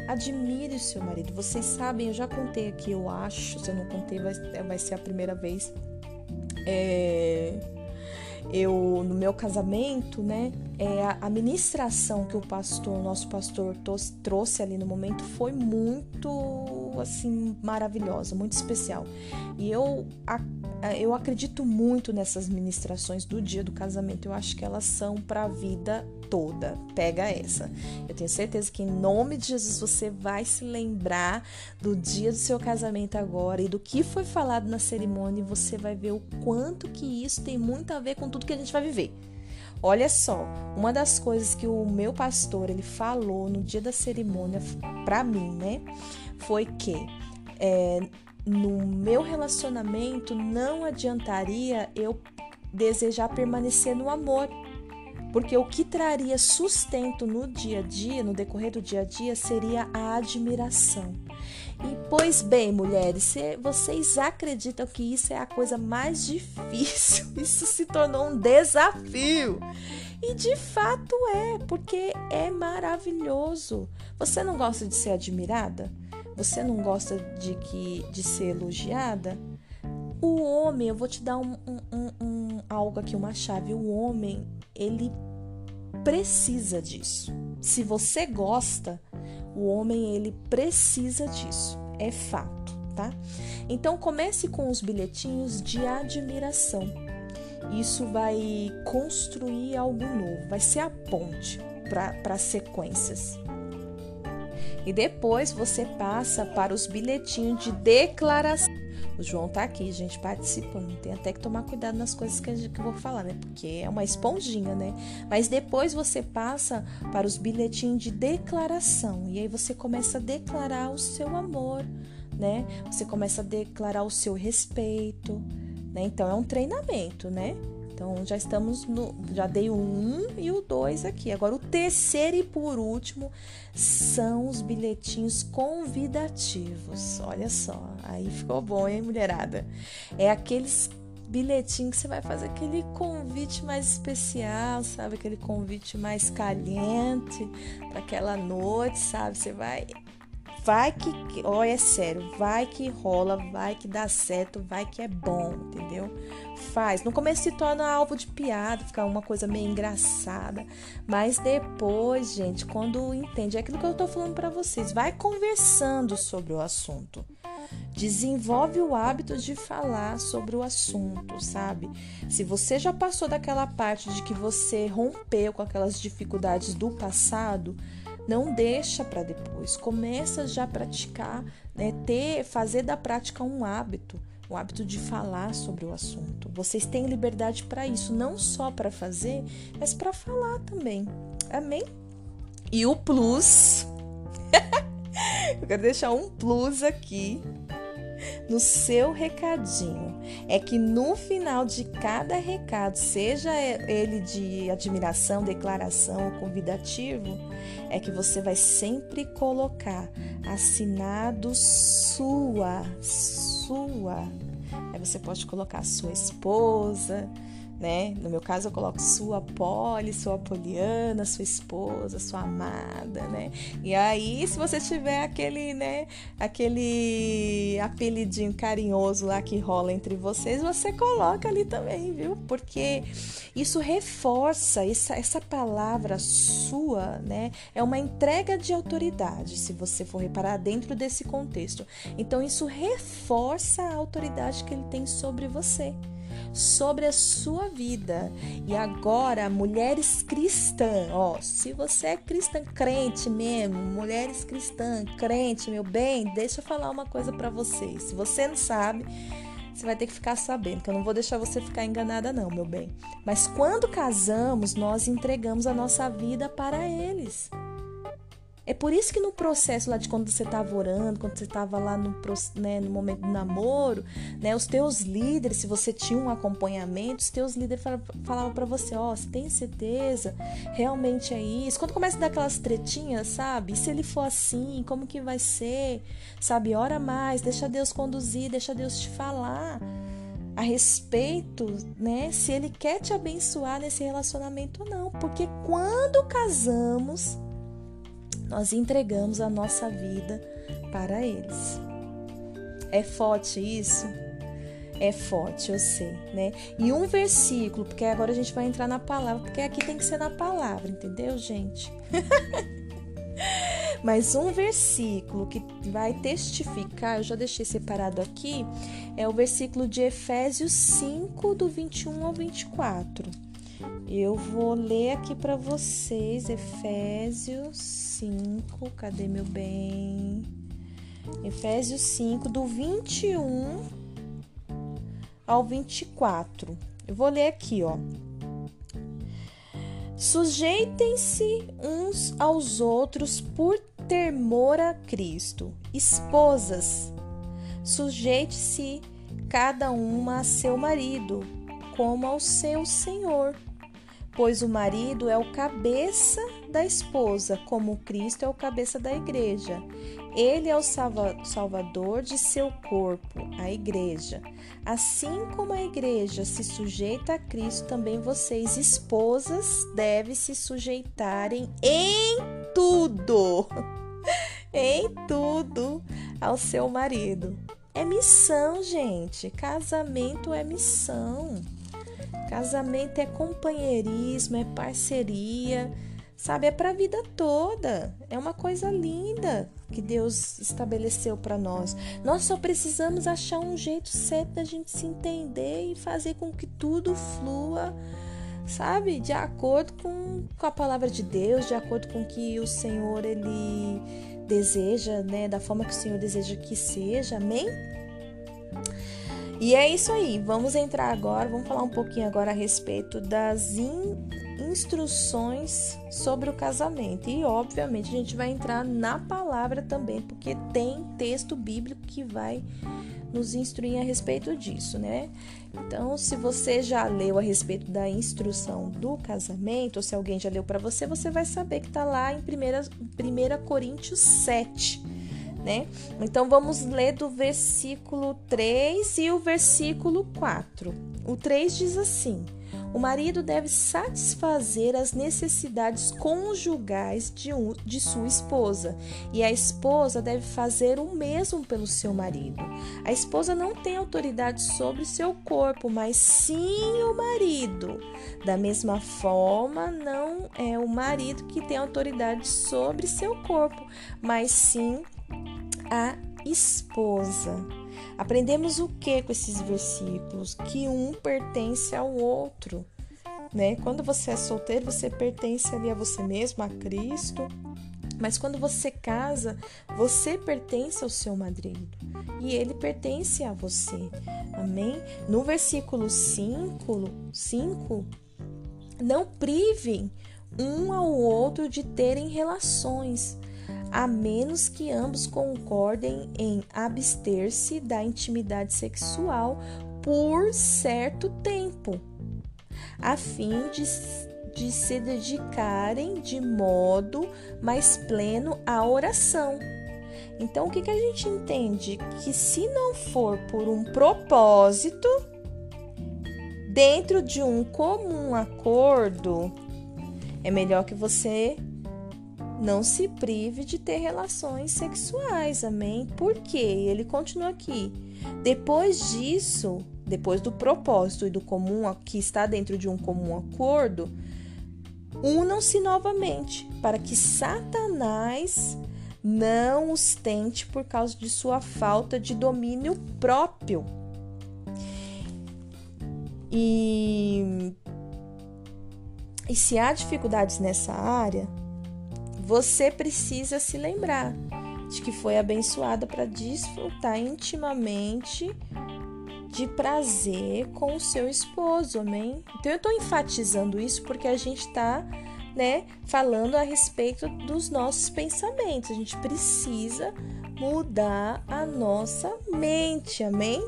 Admire o seu marido. Vocês sabem, eu já contei aqui, eu acho. Se eu não contei, vai, vai ser a primeira vez. É, eu no meu casamento, né? É, a ministração que o pastor, nosso pastor, trouxe ali no momento foi muito assim maravilhosa, muito especial. E eu eu acredito muito nessas ministrações do dia do casamento. Eu acho que elas são para a vida toda. Pega essa. Eu tenho certeza que em nome de Jesus você vai se lembrar do dia do seu casamento agora e do que foi falado na cerimônia e você vai ver o quanto que isso tem muito a ver com tudo que a gente vai viver. Olha só, uma das coisas que o meu pastor ele falou no dia da cerimônia para mim, né, foi que é, no meu relacionamento não adiantaria eu desejar permanecer no amor. Porque o que traria sustento no dia a dia, no decorrer do dia a dia, seria a admiração. E pois bem, mulheres, vocês acreditam que isso é a coisa mais difícil? Isso se tornou um desafio. E de fato é, porque é maravilhoso. Você não gosta de ser admirada? Você não gosta de que de ser elogiada? O homem, eu vou te dar um, um, um, algo aqui, uma chave. O homem, ele precisa disso. Se você gosta, o homem ele precisa disso. É fato, tá? Então comece com os bilhetinhos de admiração. Isso vai construir algo novo, vai ser a ponte para sequências. E depois você passa para os bilhetinhos de declaração. O João tá aqui, gente, participando. Tem até que tomar cuidado nas coisas que, eu vou falar, né? Porque é uma esponjinha, né? Mas depois você passa para os bilhetinhos de declaração. E aí você começa a declarar o seu amor, né? Você começa a declarar o seu respeito, né? Então é um treinamento, né? Então já estamos no. Já dei o um e o dois aqui. Agora o terceiro e por último são os bilhetinhos convidativos. Olha só, aí ficou bom, hein, mulherada? É aqueles bilhetinhos que você vai fazer aquele convite mais especial, sabe? Aquele convite mais caliente para aquela noite, sabe? Você vai vai que, olha, é sério, vai que rola, vai que dá certo, vai que é bom, entendeu? Faz. No começo se torna alvo de piada, fica uma coisa meio engraçada, mas depois, gente, quando entende, é aquilo que eu tô falando para vocês, vai conversando sobre o assunto. Desenvolve o hábito de falar sobre o assunto, sabe? Se você já passou daquela parte de que você rompeu com aquelas dificuldades do passado, não deixa para depois. Começa já a praticar, né, ter, fazer da prática um hábito, o hábito de falar sobre o assunto. Vocês têm liberdade para isso, não só para fazer, mas para falar também. Amém? E o plus, eu quero deixar um plus aqui no seu recadinho é que no final de cada recado, seja ele de admiração, declaração ou convidativo, é que você vai sempre colocar assinado sua, sua. Aí você pode colocar sua esposa, né? No meu caso, eu coloco sua Poli, sua Poliana, sua esposa, sua amada, né? E aí, se você tiver aquele, né, aquele apelidinho carinhoso lá que rola entre vocês, você coloca ali também, viu? Porque isso reforça essa, essa palavra sua, né? É uma entrega de autoridade, se você for reparar dentro desse contexto. Então, isso reforça a autoridade que ele tem sobre você sobre a sua vida. E agora, mulheres cristãs, ó, se você é cristã crente mesmo, mulheres cristãs, crente, meu bem, deixa eu falar uma coisa para vocês. Se você não sabe, você vai ter que ficar sabendo, que eu não vou deixar você ficar enganada não, meu bem. Mas quando casamos, nós entregamos a nossa vida para eles. É por isso que no processo lá de quando você estava orando, quando você estava lá no, né, no momento do namoro, né, os teus líderes, se você tinha um acompanhamento, os teus líderes falavam para você, ó, oh, você tem certeza? Realmente é isso? Quando começa a dar aquelas tretinhas, sabe? E se ele for assim, como que vai ser? Sabe? Ora mais, deixa Deus conduzir, deixa Deus te falar a respeito, né, se ele quer te abençoar nesse relacionamento ou não, porque quando casamos, nós entregamos a nossa vida para eles. É forte isso? É forte, eu sei, né? E um versículo, porque agora a gente vai entrar na palavra, porque aqui tem que ser na palavra, entendeu, gente? Mas um versículo que vai testificar, eu já deixei separado aqui, é o versículo de Efésios 5, do 21 ao 24. Eu vou ler aqui para vocês Efésios 5, cadê meu bem? Efésios 5, do 21 ao 24. Eu vou ler aqui, ó. Sujeitem-se uns aos outros por temor a Cristo. Esposas, sujeite-se cada uma a seu marido, como ao seu Senhor pois o marido é o cabeça da esposa, como Cristo é o cabeça da igreja. Ele é o salvador de seu corpo, a igreja. Assim como a igreja se sujeita a Cristo, também vocês, esposas, devem se sujeitarem em tudo, em tudo, ao seu marido. É missão, gente. Casamento é missão. Casamento é companheirismo, é parceria, sabe? É para a vida toda. É uma coisa linda que Deus estabeleceu para nós. Nós só precisamos achar um jeito certo da gente se entender e fazer com que tudo flua, sabe? De acordo com, com a palavra de Deus, de acordo com o que o Senhor ele deseja, né? Da forma que o Senhor deseja que seja. Amém? E é isso aí. Vamos entrar agora, vamos falar um pouquinho agora a respeito das in instruções sobre o casamento. E obviamente a gente vai entrar na palavra também, porque tem texto bíblico que vai nos instruir a respeito disso, né? Então, se você já leu a respeito da instrução do casamento, ou se alguém já leu para você, você vai saber que está lá em 1 Coríntios 7 né? Então vamos ler do versículo 3 e o versículo 4. O 3 diz assim: O marido deve satisfazer as necessidades conjugais de, um, de sua esposa, e a esposa deve fazer o mesmo pelo seu marido. A esposa não tem autoridade sobre seu corpo, mas sim o marido. Da mesma forma, não é o marido que tem autoridade sobre seu corpo, mas sim a esposa. Aprendemos o que com esses versículos? Que um pertence ao outro, né? Quando você é solteiro, você pertence ali a você mesmo, a Cristo. Mas quando você casa, você pertence ao seu marido e ele pertence a você. Amém? No versículo 5, 5 não privem um ao outro de terem relações, a menos que ambos concordem em abster-se da intimidade sexual por certo tempo, a fim de, de se dedicarem de modo mais pleno à oração. Então, o que, que a gente entende? Que se não for por um propósito, dentro de um comum acordo, é melhor que você não se prive de ter relações sexuais, amém? Por quê? Ele continua aqui. Depois disso, depois do propósito e do comum que está dentro de um comum acordo, unam-se novamente para que Satanás não os tente por causa de sua falta de domínio próprio. E, e se há dificuldades nessa área, você precisa se lembrar de que foi abençoada para desfrutar intimamente de prazer com o seu esposo, amém? Então eu estou enfatizando isso porque a gente está, né, falando a respeito dos nossos pensamentos. A gente precisa mudar a nossa mente, amém?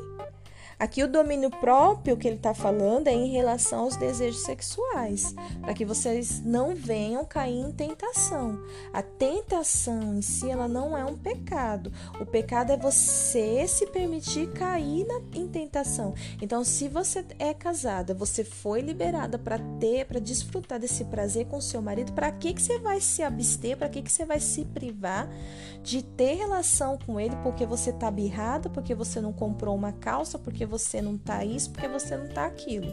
Aqui o domínio próprio que ele está falando é em relação aos desejos sexuais, para que vocês não venham cair em tentação. A tentação em si ela não é um pecado. O pecado é você se permitir cair na, em tentação. Então, se você é casada, você foi liberada para ter, para desfrutar desse prazer com seu marido, para que que você vai se abster? Para que que você vai se privar de ter relação com ele porque você está birrada, porque você não comprou uma calça, porque você não tá isso, porque você não tá aquilo.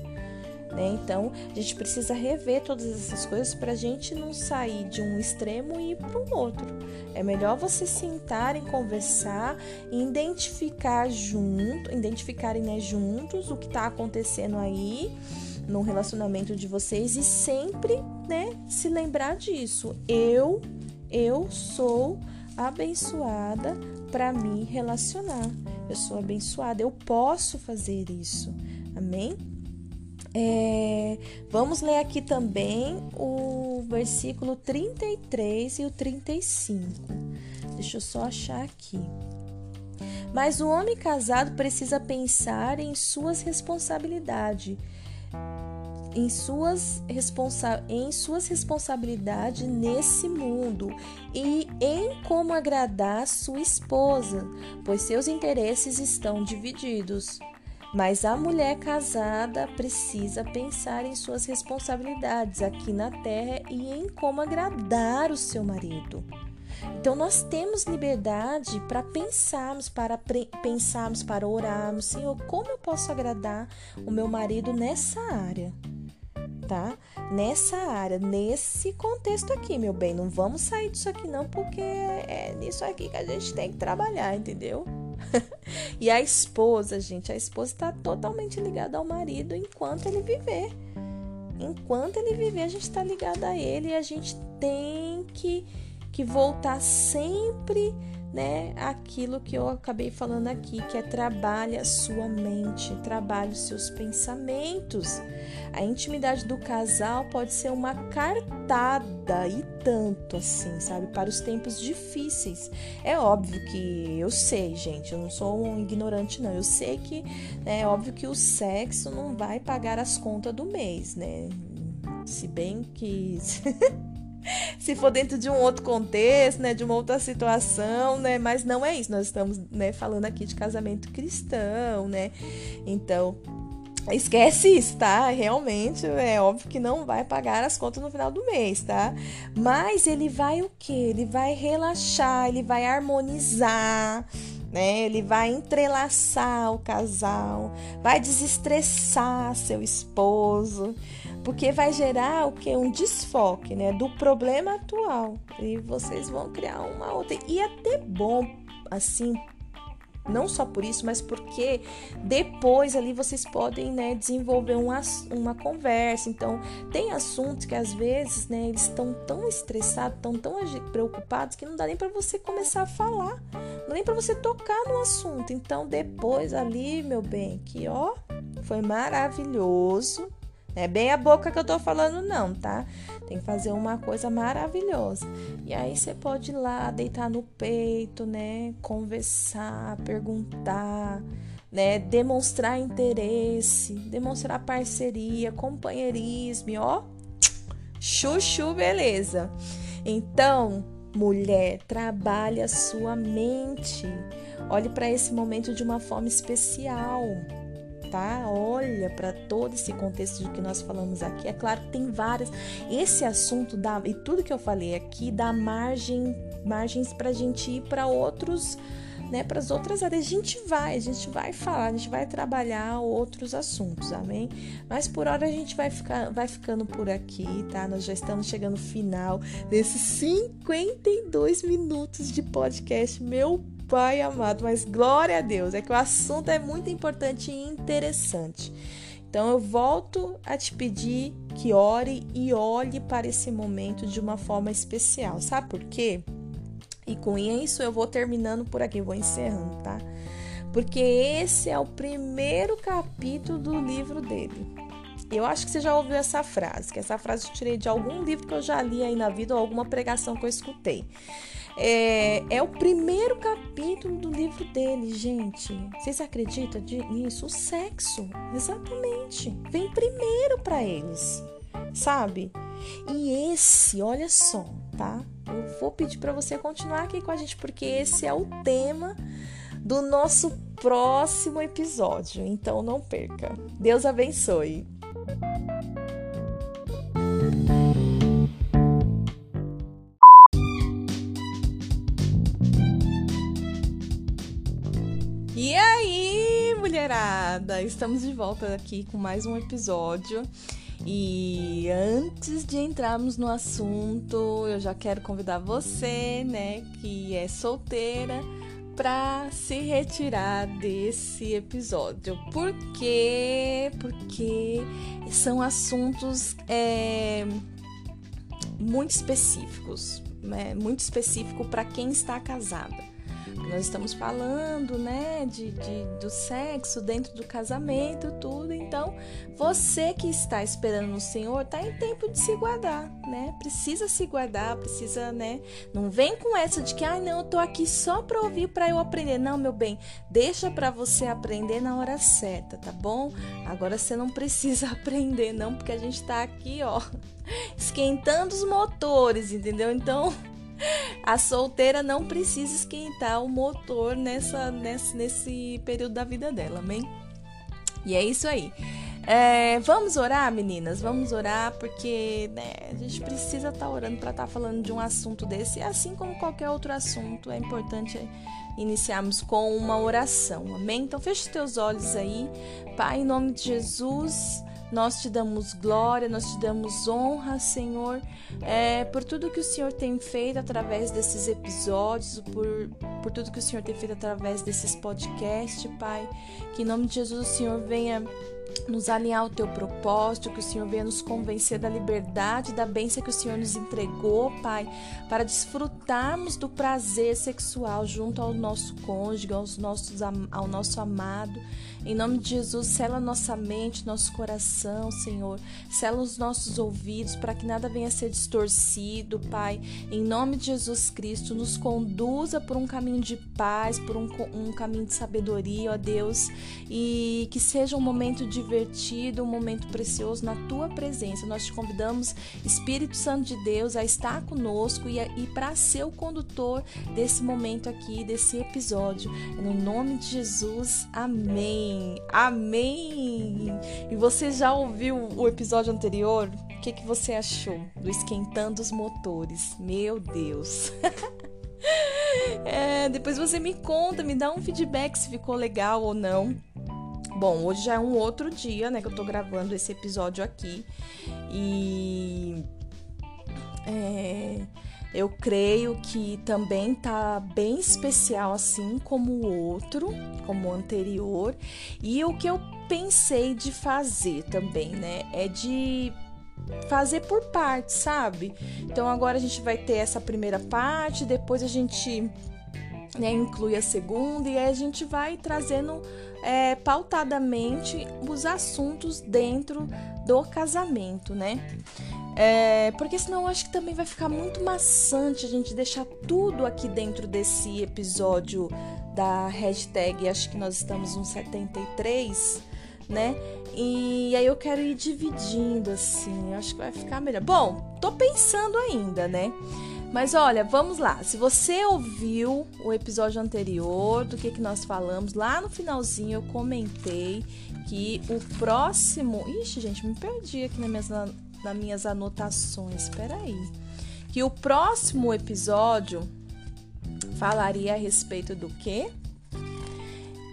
Né? Então, a gente precisa rever todas essas coisas para a gente não sair de um extremo e ir para o outro. É melhor você sentar e conversar, e identificar junto, identificarem né, juntos o que está acontecendo aí no relacionamento de vocês e sempre, né, se lembrar disso. Eu, eu sou abençoada para me relacionar. Eu sou abençoada, eu posso fazer isso. Amém? É, vamos ler aqui também o versículo 33 e o 35. Deixa eu só achar aqui. Mas o homem casado precisa pensar em suas responsabilidades em suas, responsa em suas responsabilidades nesse mundo e em como agradar sua esposa, pois seus interesses estão divididos. Mas a mulher casada precisa pensar em suas responsabilidades aqui na terra e em como agradar o seu marido. Então nós temos liberdade para pensarmos, para pensarmos, para orarmos, Senhor, como eu posso agradar o meu marido nessa área? Tá? Nessa área, nesse contexto aqui, meu bem. Não vamos sair disso aqui não, porque é nisso aqui que a gente tem que trabalhar, entendeu? e a esposa, gente, a esposa está totalmente ligada ao marido enquanto ele viver. Enquanto ele viver, a gente está ligada a ele e a gente tem que, que voltar sempre né, aquilo que eu acabei falando aqui, que é trabalhe a sua mente, trabalhe os seus pensamentos. A intimidade do casal pode ser uma cartada e tanto assim, sabe, para os tempos difíceis. É óbvio que eu sei, gente, eu não sou um ignorante não. Eu sei que né, é óbvio que o sexo não vai pagar as contas do mês, né? Se bem que se for dentro de um outro contexto, né, de uma outra situação, né, mas não é isso. Nós estamos, né, falando aqui de casamento cristão, né? Então, Esquece isso, tá? Realmente é óbvio que não vai pagar as contas no final do mês, tá? Mas ele vai o quê? Ele vai relaxar, ele vai harmonizar, né? Ele vai entrelaçar o casal, vai desestressar seu esposo, porque vai gerar o que um desfoque, né, do problema atual. E vocês vão criar uma outra. E é até bom assim não só por isso, mas porque depois ali vocês podem né, desenvolver uma, uma conversa. Então, tem assuntos que às vezes né, eles estão tão estressados, estão tão preocupados que não dá nem para você começar a falar, não nem para você tocar no assunto. Então, depois ali, meu bem, que ó, foi maravilhoso é bem a boca que eu tô falando, não, tá? Tem que fazer uma coisa maravilhosa. E aí você pode ir lá, deitar no peito, né? Conversar, perguntar, né? Demonstrar interesse, demonstrar parceria, companheirismo, ó. Chuchu, beleza. Então, mulher, trabalhe a sua mente. Olhe para esse momento de uma forma especial tá? Olha para todo esse contexto de que nós falamos aqui. É claro que tem várias. Esse assunto dá e tudo que eu falei aqui dá margem, margens para gente ir para outros né, para as outras áreas. A gente vai, a gente vai falar, a gente vai trabalhar outros assuntos, amém? Mas por hora a gente vai, ficar, vai ficando por aqui, tá? Nós já estamos chegando no final desses 52 minutos de podcast, meu pai amado, mas glória a Deus, é que o assunto é muito importante e interessante. Então eu volto a te pedir que ore e olhe para esse momento de uma forma especial. Sabe por quê? E com isso eu vou terminando por aqui, vou encerrando, tá? Porque esse é o primeiro capítulo do livro dele. Eu acho que você já ouviu essa frase, que essa frase eu tirei de algum livro que eu já li aí na vida ou alguma pregação que eu escutei. É, é o primeiro capítulo do livro dele, gente. Vocês acreditam nisso? O sexo, exatamente. Vem primeiro para eles, sabe? E esse, olha só, tá? Eu vou pedir para você continuar aqui com a gente porque esse é o tema do nosso próximo episódio. Então não perca. Deus abençoe. Mulherada? Estamos de volta aqui com mais um episódio. E antes de entrarmos no assunto, eu já quero convidar você, né, que é solteira, para se retirar desse episódio. Por quê? Porque são assuntos é, muito específicos, né? muito específico para quem está casada. Nós estamos falando, né, de, de, do sexo dentro do casamento, tudo. Então, você que está esperando no Senhor, tá em tempo de se guardar, né? Precisa se guardar, precisa, né? Não vem com essa de que, ah, não, eu tô aqui só para ouvir, para eu aprender. Não, meu bem, deixa para você aprender na hora certa, tá bom? Agora você não precisa aprender, não, porque a gente tá aqui, ó, esquentando os motores, entendeu? Então, a solteira não precisa esquentar o motor nessa, nesse, nesse período da vida dela, amém? E é isso aí. É, vamos orar, meninas? Vamos orar porque né, a gente precisa estar tá orando para estar tá falando de um assunto desse, assim como qualquer outro assunto. É importante iniciarmos com uma oração, amém? Então feche os teus olhos aí, Pai, em nome de Jesus. Nós te damos glória, nós te damos honra, Senhor, é, por tudo que o Senhor tem feito através desses episódios, por, por tudo que o Senhor tem feito através desses podcasts, Pai. Que em nome de Jesus o Senhor venha nos alinhar ao teu propósito, que o Senhor venha nos convencer da liberdade, da bênção que o Senhor nos entregou, Pai, para desfrutarmos do prazer sexual junto ao nosso cônjuge, aos nossos, ao nosso amado. Em nome de Jesus, sela nossa mente, nosso coração, Senhor. Sela os nossos ouvidos para que nada venha a ser distorcido, Pai. Em nome de Jesus Cristo, nos conduza por um caminho de paz, por um, um caminho de sabedoria, ó Deus, e que seja um momento divertido, um momento precioso na tua presença. Nós te convidamos, Espírito Santo de Deus, a estar conosco e, e para ser o condutor desse momento aqui, desse episódio. No nome de Jesus, amém. Amém! E você já ouviu o episódio anterior? O que, que você achou do esquentando os motores? Meu Deus! é, depois você me conta, me dá um feedback se ficou legal ou não. Bom, hoje já é um outro dia, né, que eu tô gravando esse episódio aqui. E. É eu creio que também tá bem especial assim como o outro, como o anterior. E o que eu pensei de fazer também, né, é de fazer por partes, sabe? Então agora a gente vai ter essa primeira parte, depois a gente né, inclui a segunda e aí a gente vai trazendo é, pautadamente os assuntos dentro do casamento, né? É, porque senão eu acho que também vai ficar muito maçante a gente deixar tudo aqui dentro desse episódio da hashtag, acho que nós estamos no 73, né? E aí eu quero ir dividindo assim, acho que vai ficar melhor. Bom, tô pensando ainda, né? Mas olha, vamos lá. Se você ouviu o episódio anterior do que, que nós falamos, lá no finalzinho eu comentei que o próximo. Ixi, gente, me perdi aqui nas minhas, nas minhas anotações. Espera aí. Que o próximo episódio falaria a respeito do quê?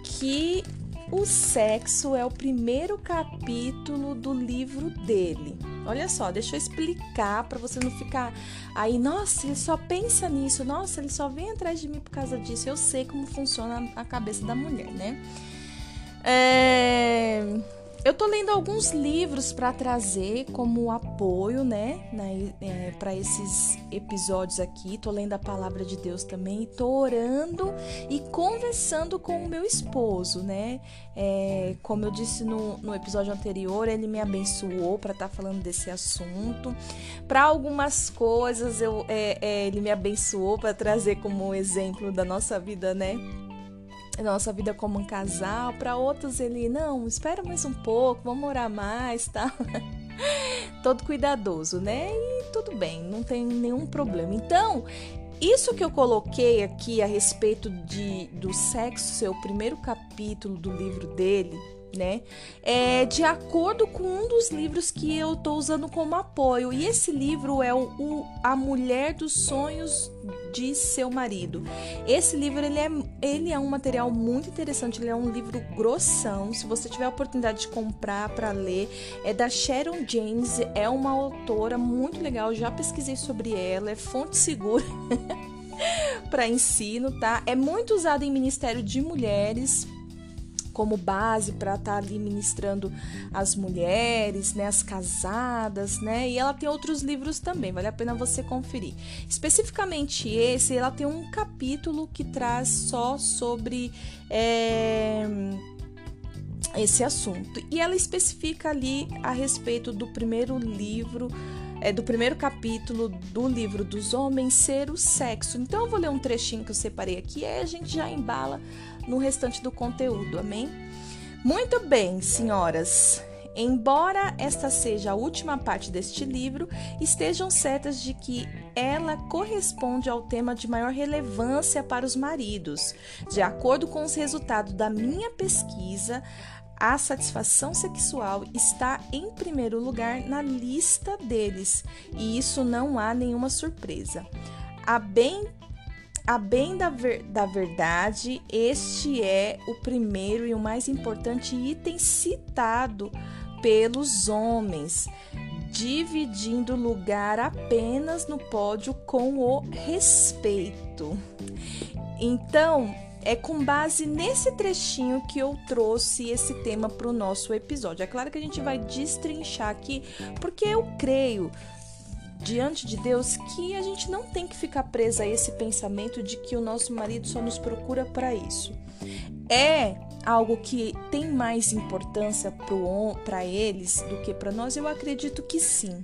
Que o sexo é o primeiro capítulo do livro dele. Olha só, deixa eu explicar para você não ficar aí, nossa, ele só pensa nisso, nossa, ele só vem atrás de mim por causa disso. Eu sei como funciona a cabeça da mulher, né? É... Eu tô lendo alguns livros para trazer como apoio, né, é, para esses episódios aqui. Tô lendo a palavra de Deus também, tô orando e conversando com o meu esposo, né? É, como eu disse no, no, episódio anterior, ele me abençoou para estar tá falando desse assunto. Para algumas coisas, eu, é, é ele me abençoou para trazer como exemplo da nossa vida, né? Nossa vida como um casal, para outros ele, não, espera mais um pouco, vamos orar mais, tá? Todo cuidadoso, né? E tudo bem, não tem nenhum problema. Então, isso que eu coloquei aqui a respeito de, do sexo ser o primeiro capítulo do livro dele, né? É de acordo com um dos livros que eu estou usando como apoio. E esse livro é o, o, A Mulher dos Sonhos de Seu Marido. Esse livro ele é, ele é um material muito interessante. Ele é um livro grossão. Se você tiver a oportunidade de comprar para ler, é da Sharon James. É uma autora muito legal. Já pesquisei sobre ela. É fonte segura. para ensino, tá? É muito usado em Ministério de Mulheres como base para estar tá ali ministrando as mulheres, né, as casadas, né? E ela tem outros livros também, vale a pena você conferir. Especificamente esse, ela tem um capítulo que traz só sobre é, esse assunto. E ela especifica ali a respeito do primeiro livro é, do primeiro capítulo do livro dos homens ser o sexo. Então eu vou ler um trechinho que eu separei aqui e a gente já embala no restante do conteúdo, amém? Muito bem, senhoras. Embora esta seja a última parte deste livro, estejam certas de que ela corresponde ao tema de maior relevância para os maridos. De acordo com os resultados da minha pesquisa, a satisfação sexual está em primeiro lugar na lista deles, e isso não há nenhuma surpresa. A bem, a bem da, ver, da verdade, este é o primeiro e o mais importante item citado pelos homens, dividindo lugar apenas no pódio com o respeito. Então, é com base nesse trechinho que eu trouxe esse tema para o nosso episódio. É claro que a gente vai destrinchar aqui, porque eu creio diante de Deus que a gente não tem que ficar presa a esse pensamento de que o nosso marido só nos procura para isso. É algo que tem mais importância para eles do que para nós? Eu acredito que sim.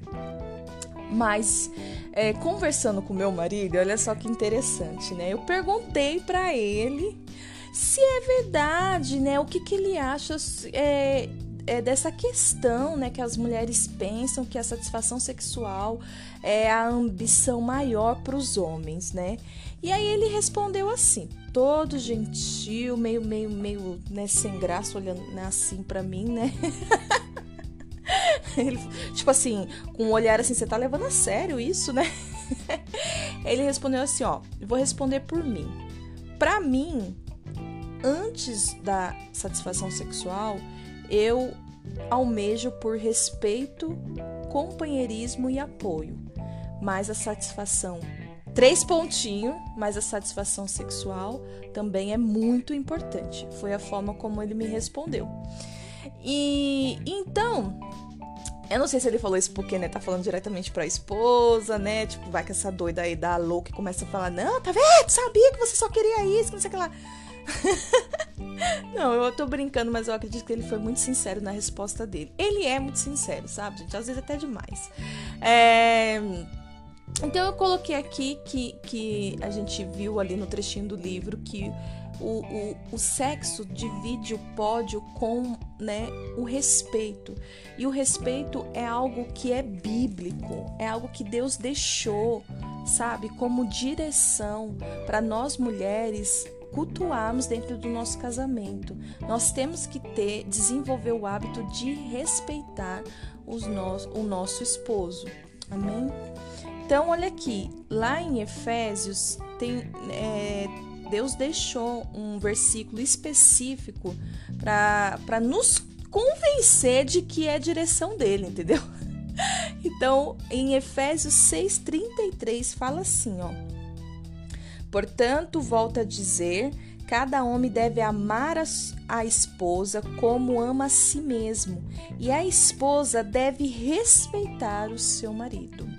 Mas é, conversando com meu marido, olha só que interessante, né? Eu perguntei para ele se é verdade, né? O que, que ele acha é, é dessa questão, né? Que as mulheres pensam que a satisfação sexual é a ambição maior para os homens, né? E aí ele respondeu assim, todo gentil, meio, meio, meio, né, sem graça, olhando né, assim para mim, né? Ele, tipo assim, com um olhar assim, você tá levando a sério isso, né? Ele respondeu assim, ó, vou responder por mim. Para mim, antes da satisfação sexual, eu almejo por respeito, companheirismo e apoio. Mas a satisfação três pontinhos, mas a satisfação sexual também é muito importante. Foi a forma como ele me respondeu. E então, eu não sei se ele falou isso porque, né, tá falando diretamente pra esposa, né? Tipo, vai que essa doida aí da louca e começa a falar: Não, tá vendo? Sabia que você só queria isso, que não sei o que lá. não, eu tô brincando, mas eu acredito que ele foi muito sincero na resposta dele. Ele é muito sincero, sabe, gente? Às vezes até demais. É. Então eu coloquei aqui que, que a gente viu ali no trechinho do livro que o, o, o sexo divide o pódio com né, o respeito. E o respeito é algo que é bíblico, é algo que Deus deixou, sabe, como direção para nós mulheres cultuarmos dentro do nosso casamento. Nós temos que ter, desenvolver o hábito de respeitar os no, o nosso esposo. Amém? Então, olha aqui, lá em Efésios, tem, é, Deus deixou um versículo específico para nos convencer de que é direção dele, entendeu? Então, em Efésios 6,33 fala assim, ó. Portanto, volta a dizer: cada homem deve amar a, a esposa como ama a si mesmo, e a esposa deve respeitar o seu marido.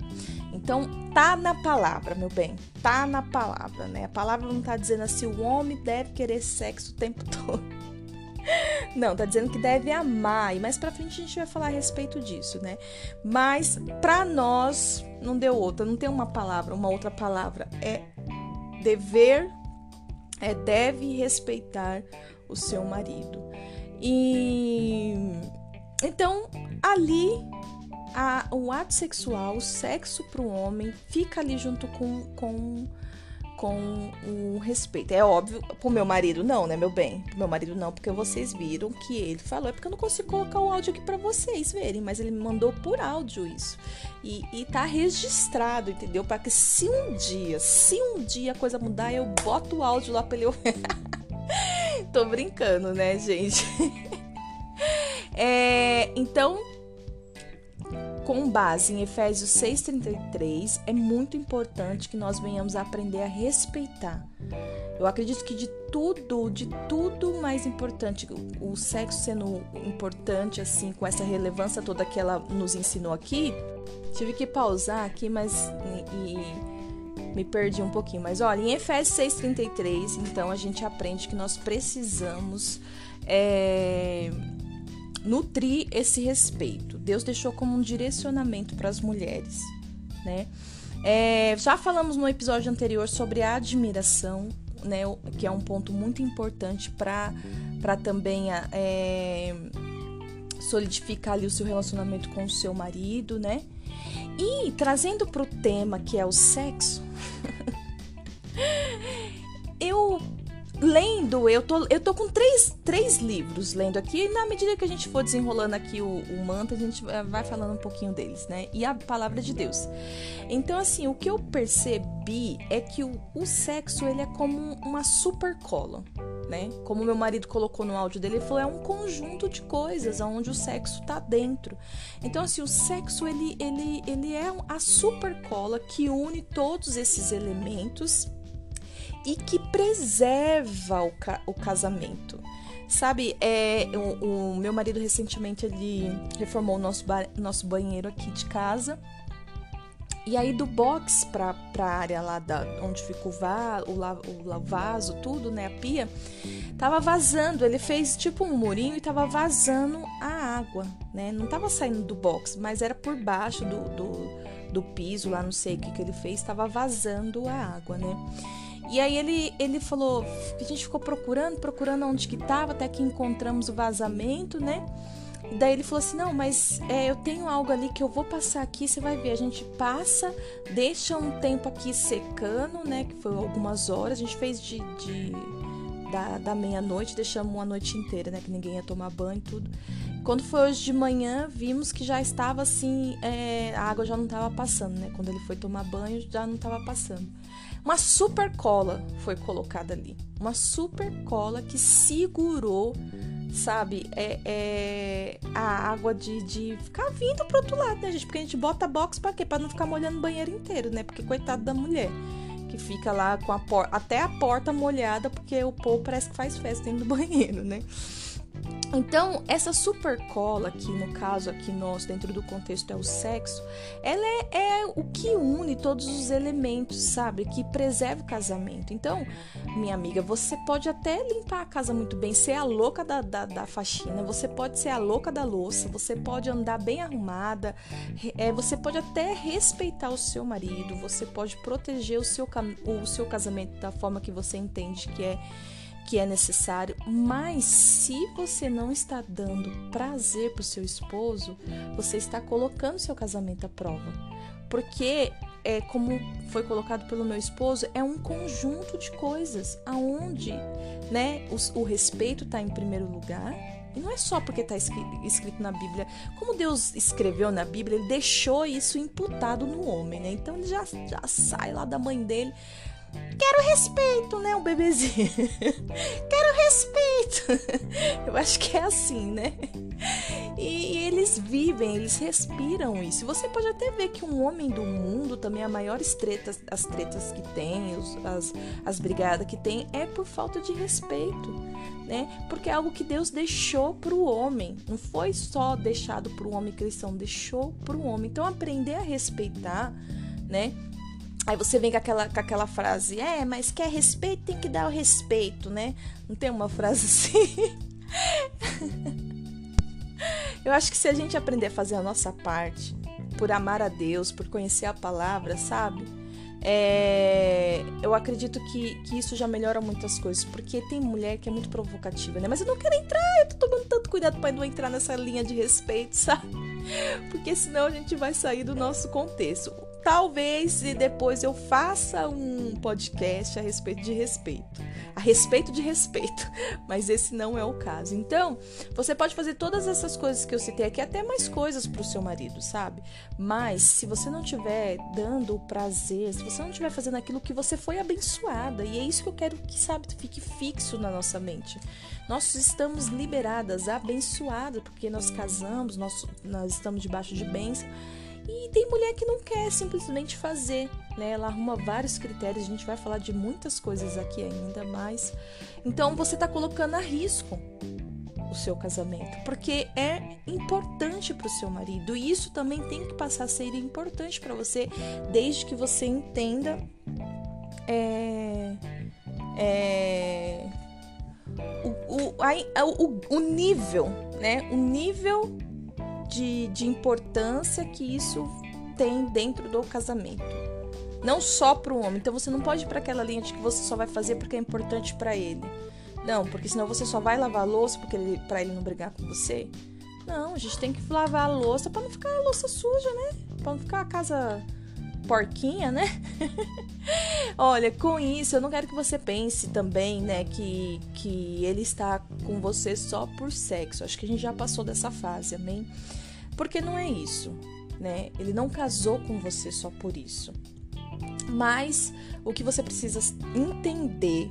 Então, tá na palavra, meu bem. Tá na palavra, né? A palavra não tá dizendo assim, o homem deve querer sexo o tempo todo. Não, tá dizendo que deve amar. E mais pra frente a gente vai falar a respeito disso, né? Mas pra nós não deu outra, não tem uma palavra, uma outra palavra. É dever, é deve respeitar o seu marido. E então ali a, o ato sexual, o sexo para o homem, fica ali junto com, com com o respeito. É óbvio, pro meu marido não, né, meu bem? Pro meu marido não, porque vocês viram que ele falou. É porque eu não consigo colocar o áudio aqui para vocês verem, mas ele me mandou por áudio isso. E, e tá registrado, entendeu? Para que se um dia, se um dia a coisa mudar, eu boto o áudio lá pra ele. Tô brincando, né, gente? é, então, com base em Efésios 6,33, é muito importante que nós venhamos a aprender a respeitar. Eu acredito que de tudo, de tudo mais importante, o sexo sendo importante, assim, com essa relevância toda que ela nos ensinou aqui, tive que pausar aqui, mas. E, me perdi um pouquinho. Mas olha, em Efésios 6,33, então a gente aprende que nós precisamos. É, nutrir esse respeito. Deus deixou como um direcionamento para as mulheres, né? É, já falamos no episódio anterior sobre a admiração, né? Que é um ponto muito importante para também é, solidificar ali o seu relacionamento com o seu marido, né? E trazendo para o tema que é o sexo, eu lendo, eu tô, eu tô com três, três livros lendo aqui, e na medida que a gente for desenrolando aqui o, o manto, a gente vai falando um pouquinho deles, né? E a palavra de Deus. Então, assim, o que eu percebi é que o, o sexo, ele é como uma super cola, né? Como meu marido colocou no áudio dele, ele falou, é um conjunto de coisas onde o sexo tá dentro. Então, assim, o sexo, ele, ele, ele é a super cola que une todos esses elementos e que preserva o, ca o casamento. Sabe, é, o, o, meu marido recentemente ele reformou o nosso, ba nosso banheiro aqui de casa. E aí do box pra, pra área lá da, onde fica o, va o, la o vaso, tudo, né, a pia, tava vazando. Ele fez tipo um murinho e tava vazando a água, né? Não tava saindo do box, mas era por baixo do, do, do piso lá, não sei o que, que ele fez, tava vazando a água, né? E aí ele, ele falou, a gente ficou procurando, procurando onde que tava, até que encontramos o vazamento, né? Daí ele falou assim, não, mas é, eu tenho algo ali que eu vou passar aqui, você vai ver. A gente passa, deixa um tempo aqui secando, né? Que foi algumas horas. A gente fez de, de da, da meia-noite, deixamos uma noite inteira, né? Que ninguém ia tomar banho e tudo. Quando foi hoje de manhã, vimos que já estava assim, é, a água já não estava passando, né? Quando ele foi tomar banho, já não estava passando. Uma super cola foi colocada ali. Uma super cola que segurou, sabe, é, é a água de, de ficar vindo pro outro lado, né, gente? Porque a gente bota box pra quê? Pra não ficar molhando o banheiro inteiro, né? Porque coitado da mulher que fica lá com a porta, até a porta molhada, porque o povo parece que faz festa dentro do banheiro, né? Então, essa super cola, que no caso aqui nosso, dentro do contexto é o sexo, ela é, é, o que une todos os elementos, sabe? Que preserva o casamento. Então, minha amiga, você pode até limpar a casa muito bem, ser a louca da, da, da faxina, você pode ser a louca da louça, você pode andar bem arrumada, é, você pode até respeitar o seu marido, você pode proteger o seu, o seu casamento da forma que você entende que é que é necessário, mas se você não está dando prazer para o seu esposo, você está colocando seu casamento à prova. Porque é como foi colocado pelo meu esposo, é um conjunto de coisas aonde, né, o, o respeito está em primeiro lugar. E não é só porque está escrito na Bíblia. Como Deus escreveu na Bíblia, ele deixou isso imputado no homem, né? Então ele já, já sai lá da mãe dele Quero respeito, né? O bebezinho. Quero respeito. Eu acho que é assim, né? E eles vivem, eles respiram isso. Você pode até ver que um homem do mundo também, a maiores tretas, as tretas que tem, os, as, as brigadas que tem, é por falta de respeito, né? Porque é algo que Deus deixou para o homem. Não foi só deixado para o homem cristão, deixou para o homem. Então, aprender a respeitar, né? Aí você vem com aquela, com aquela frase, é, mas quer respeito, tem que dar o respeito, né? Não tem uma frase assim? Eu acho que se a gente aprender a fazer a nossa parte, por amar a Deus, por conhecer a palavra, sabe? É, eu acredito que, que isso já melhora muitas coisas, porque tem mulher que é muito provocativa, né? Mas eu não quero entrar, eu tô tomando tanto cuidado para não entrar nessa linha de respeito, sabe? Porque senão a gente vai sair do nosso contexto. Talvez e depois eu faça um podcast a respeito de respeito. A respeito de respeito. Mas esse não é o caso. Então, você pode fazer todas essas coisas que eu citei aqui, até mais coisas para o seu marido, sabe? Mas se você não estiver dando o prazer, se você não estiver fazendo aquilo que você foi abençoada, e é isso que eu quero que, sabe, fique fixo na nossa mente. Nós estamos liberadas, abençoadas, porque nós casamos, nós, nós estamos debaixo de bênção. E tem mulher que não quer simplesmente fazer, né? Ela arruma vários critérios, a gente vai falar de muitas coisas aqui ainda mais. Então você está colocando a risco o seu casamento, porque é importante para o seu marido. E isso também tem que passar a ser importante para você, desde que você entenda é, é, o, o, a, o, o nível, né? O nível de, de importância que isso tem dentro do casamento. Não só para o homem. Então você não pode ir para aquela linha de que você só vai fazer porque é importante para ele. Não, porque senão você só vai lavar a louça porque ele, para ele não brigar com você. Não, a gente tem que lavar a louça para não ficar a louça suja, né? Para não ficar a casa porquinha, né? Olha, com isso eu não quero que você pense também, né, que, que ele está com você só por sexo. Acho que a gente já passou dessa fase, amém? Porque não é isso, né? Ele não casou com você só por isso. Mas o que você precisa entender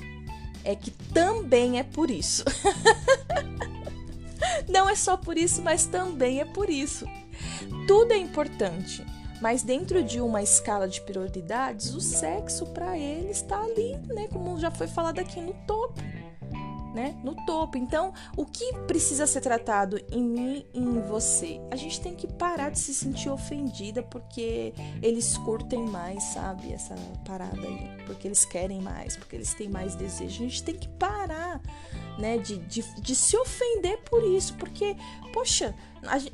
é que também é por isso. não é só por isso, mas também é por isso. Tudo é importante, mas dentro de uma escala de prioridades, o sexo para ele está ali, né, como já foi falado aqui no topo né, no topo. Então, o que precisa ser tratado em mim e em você? A gente tem que parar de se sentir ofendida porque eles curtem mais, sabe, essa parada aí, porque eles querem mais, porque eles têm mais desejo. A gente tem que parar, né, de, de, de se ofender por isso, porque, poxa,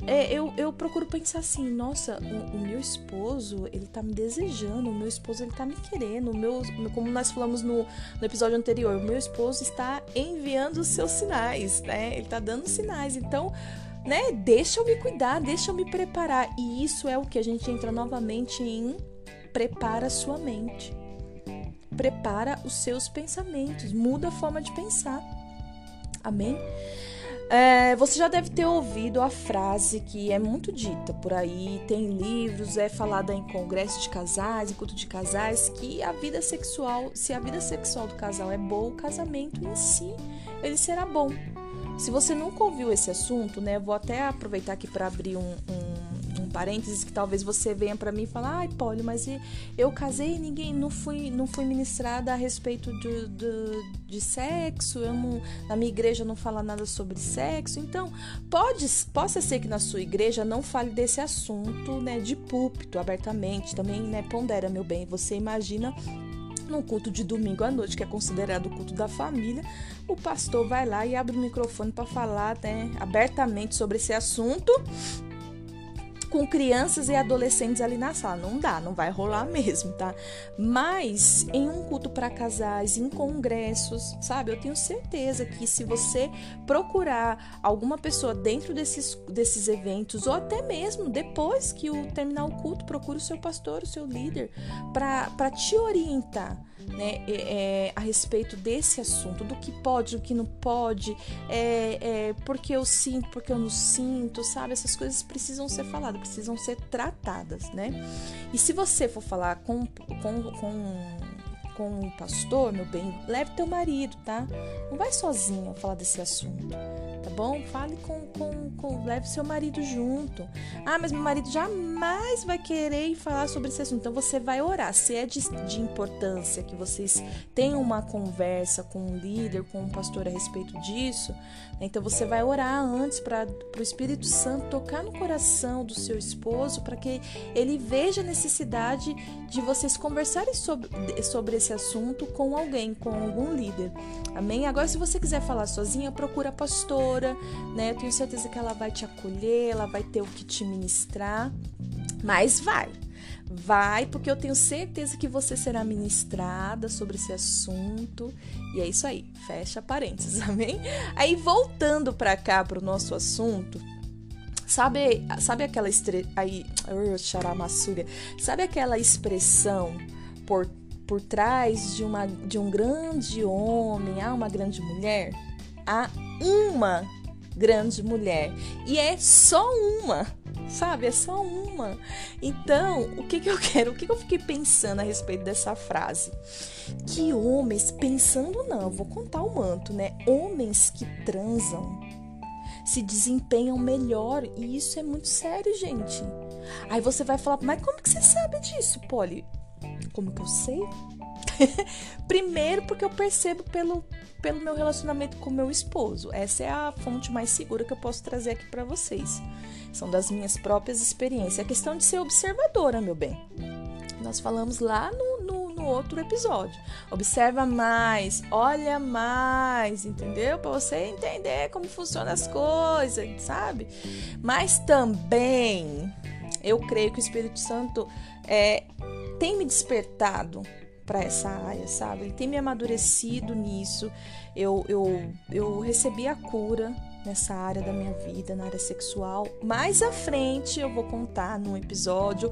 é, eu, eu procuro pensar assim, nossa, o, o, meu esposo, ele tá me desejando, o meu esposo, ele tá me querendo, o meu, como nós falamos no, no episódio anterior, o meu esposo está enviando os seus sinais, né? Ele tá dando sinais, então, né, deixa eu me cuidar, deixa eu me preparar. E isso é o que a gente entra novamente em prepara a sua mente. Prepara os seus pensamentos, muda a forma de pensar. Amém? É, você já deve ter ouvido a frase que é muito dita por aí, tem livros, é falada em congressos de casais, em culto de casais, que a vida sexual, se a vida sexual do casal é boa, o casamento em si, ele será bom. Se você nunca ouviu esse assunto, né, vou até aproveitar aqui para abrir um, um parênteses que talvez você venha para mim e falar, ai, Polly, mas eu casei e ninguém não fui, não fui ministrada a respeito de, de, de sexo, eu não, na minha igreja não fala nada sobre sexo. Então, pode, possa ser que na sua igreja não fale desse assunto, né, de púlpito abertamente. Também, né, pondera, meu bem, você imagina num culto de domingo à noite, que é considerado o culto da família, o pastor vai lá e abre o microfone para falar né, abertamente sobre esse assunto com crianças e adolescentes ali na sala. Não dá, não vai rolar mesmo, tá? Mas em um culto para casais, em congressos, sabe? Eu tenho certeza que se você procurar alguma pessoa dentro desses, desses eventos, ou até mesmo depois que o terminar o culto, procure o seu pastor, o seu líder, para te orientar né, é, é, a respeito desse assunto, do que pode, do que não pode, é, é, porque eu sinto, porque eu não sinto, sabe? Essas coisas precisam ser faladas, precisam ser tratadas, né? E se você for falar com, com, com com o pastor, meu bem, leve teu marido, tá? Não vai sozinho falar desse assunto tá bom? Fale com, com, com, leve seu marido junto. Ah, mas meu marido jamais vai querer falar sobre esse assunto. Então você vai orar. Se é de, de importância que vocês tenham uma conversa com um líder, com um pastor a respeito disso, né? então você vai orar antes para o Espírito Santo tocar no coração do seu esposo para que ele veja a necessidade de vocês conversarem sobre, sobre esse assunto com alguém, com algum líder. Amém? Agora, se você quiser falar sozinha, procura pastor pastora, né? Eu tenho certeza que ela vai te acolher, ela vai ter o que te ministrar, mas vai. Vai, porque eu tenho certeza que você será ministrada sobre esse assunto. E é isso aí, fecha parênteses, amém? Aí voltando para cá para o nosso assunto, sabe, sabe aquela estre... aí, xaramassúria, sabe aquela expressão por por trás de uma de um grande homem há uma grande mulher? Há uma grande mulher. E é só uma, sabe? É só uma. Então, o que, que eu quero? O que, que eu fiquei pensando a respeito dessa frase? Que homens, pensando não, vou contar o manto, né? Homens que transam se desempenham melhor. E isso é muito sério, gente. Aí você vai falar, mas como que você sabe disso, Polly? Como que eu sei? Primeiro, porque eu percebo pelo, pelo meu relacionamento com meu esposo. Essa é a fonte mais segura que eu posso trazer aqui para vocês. São das minhas próprias experiências. É questão de ser observadora, meu bem. Nós falamos lá no, no, no outro episódio. Observa mais, olha mais, entendeu? Para você entender como funcionam as coisas, sabe? Mas também eu creio que o Espírito Santo é, tem me despertado para essa área, sabe? Ele tem me amadurecido nisso. Eu, eu, eu recebi a cura nessa área da minha vida, na área sexual. Mais à frente eu vou contar num episódio,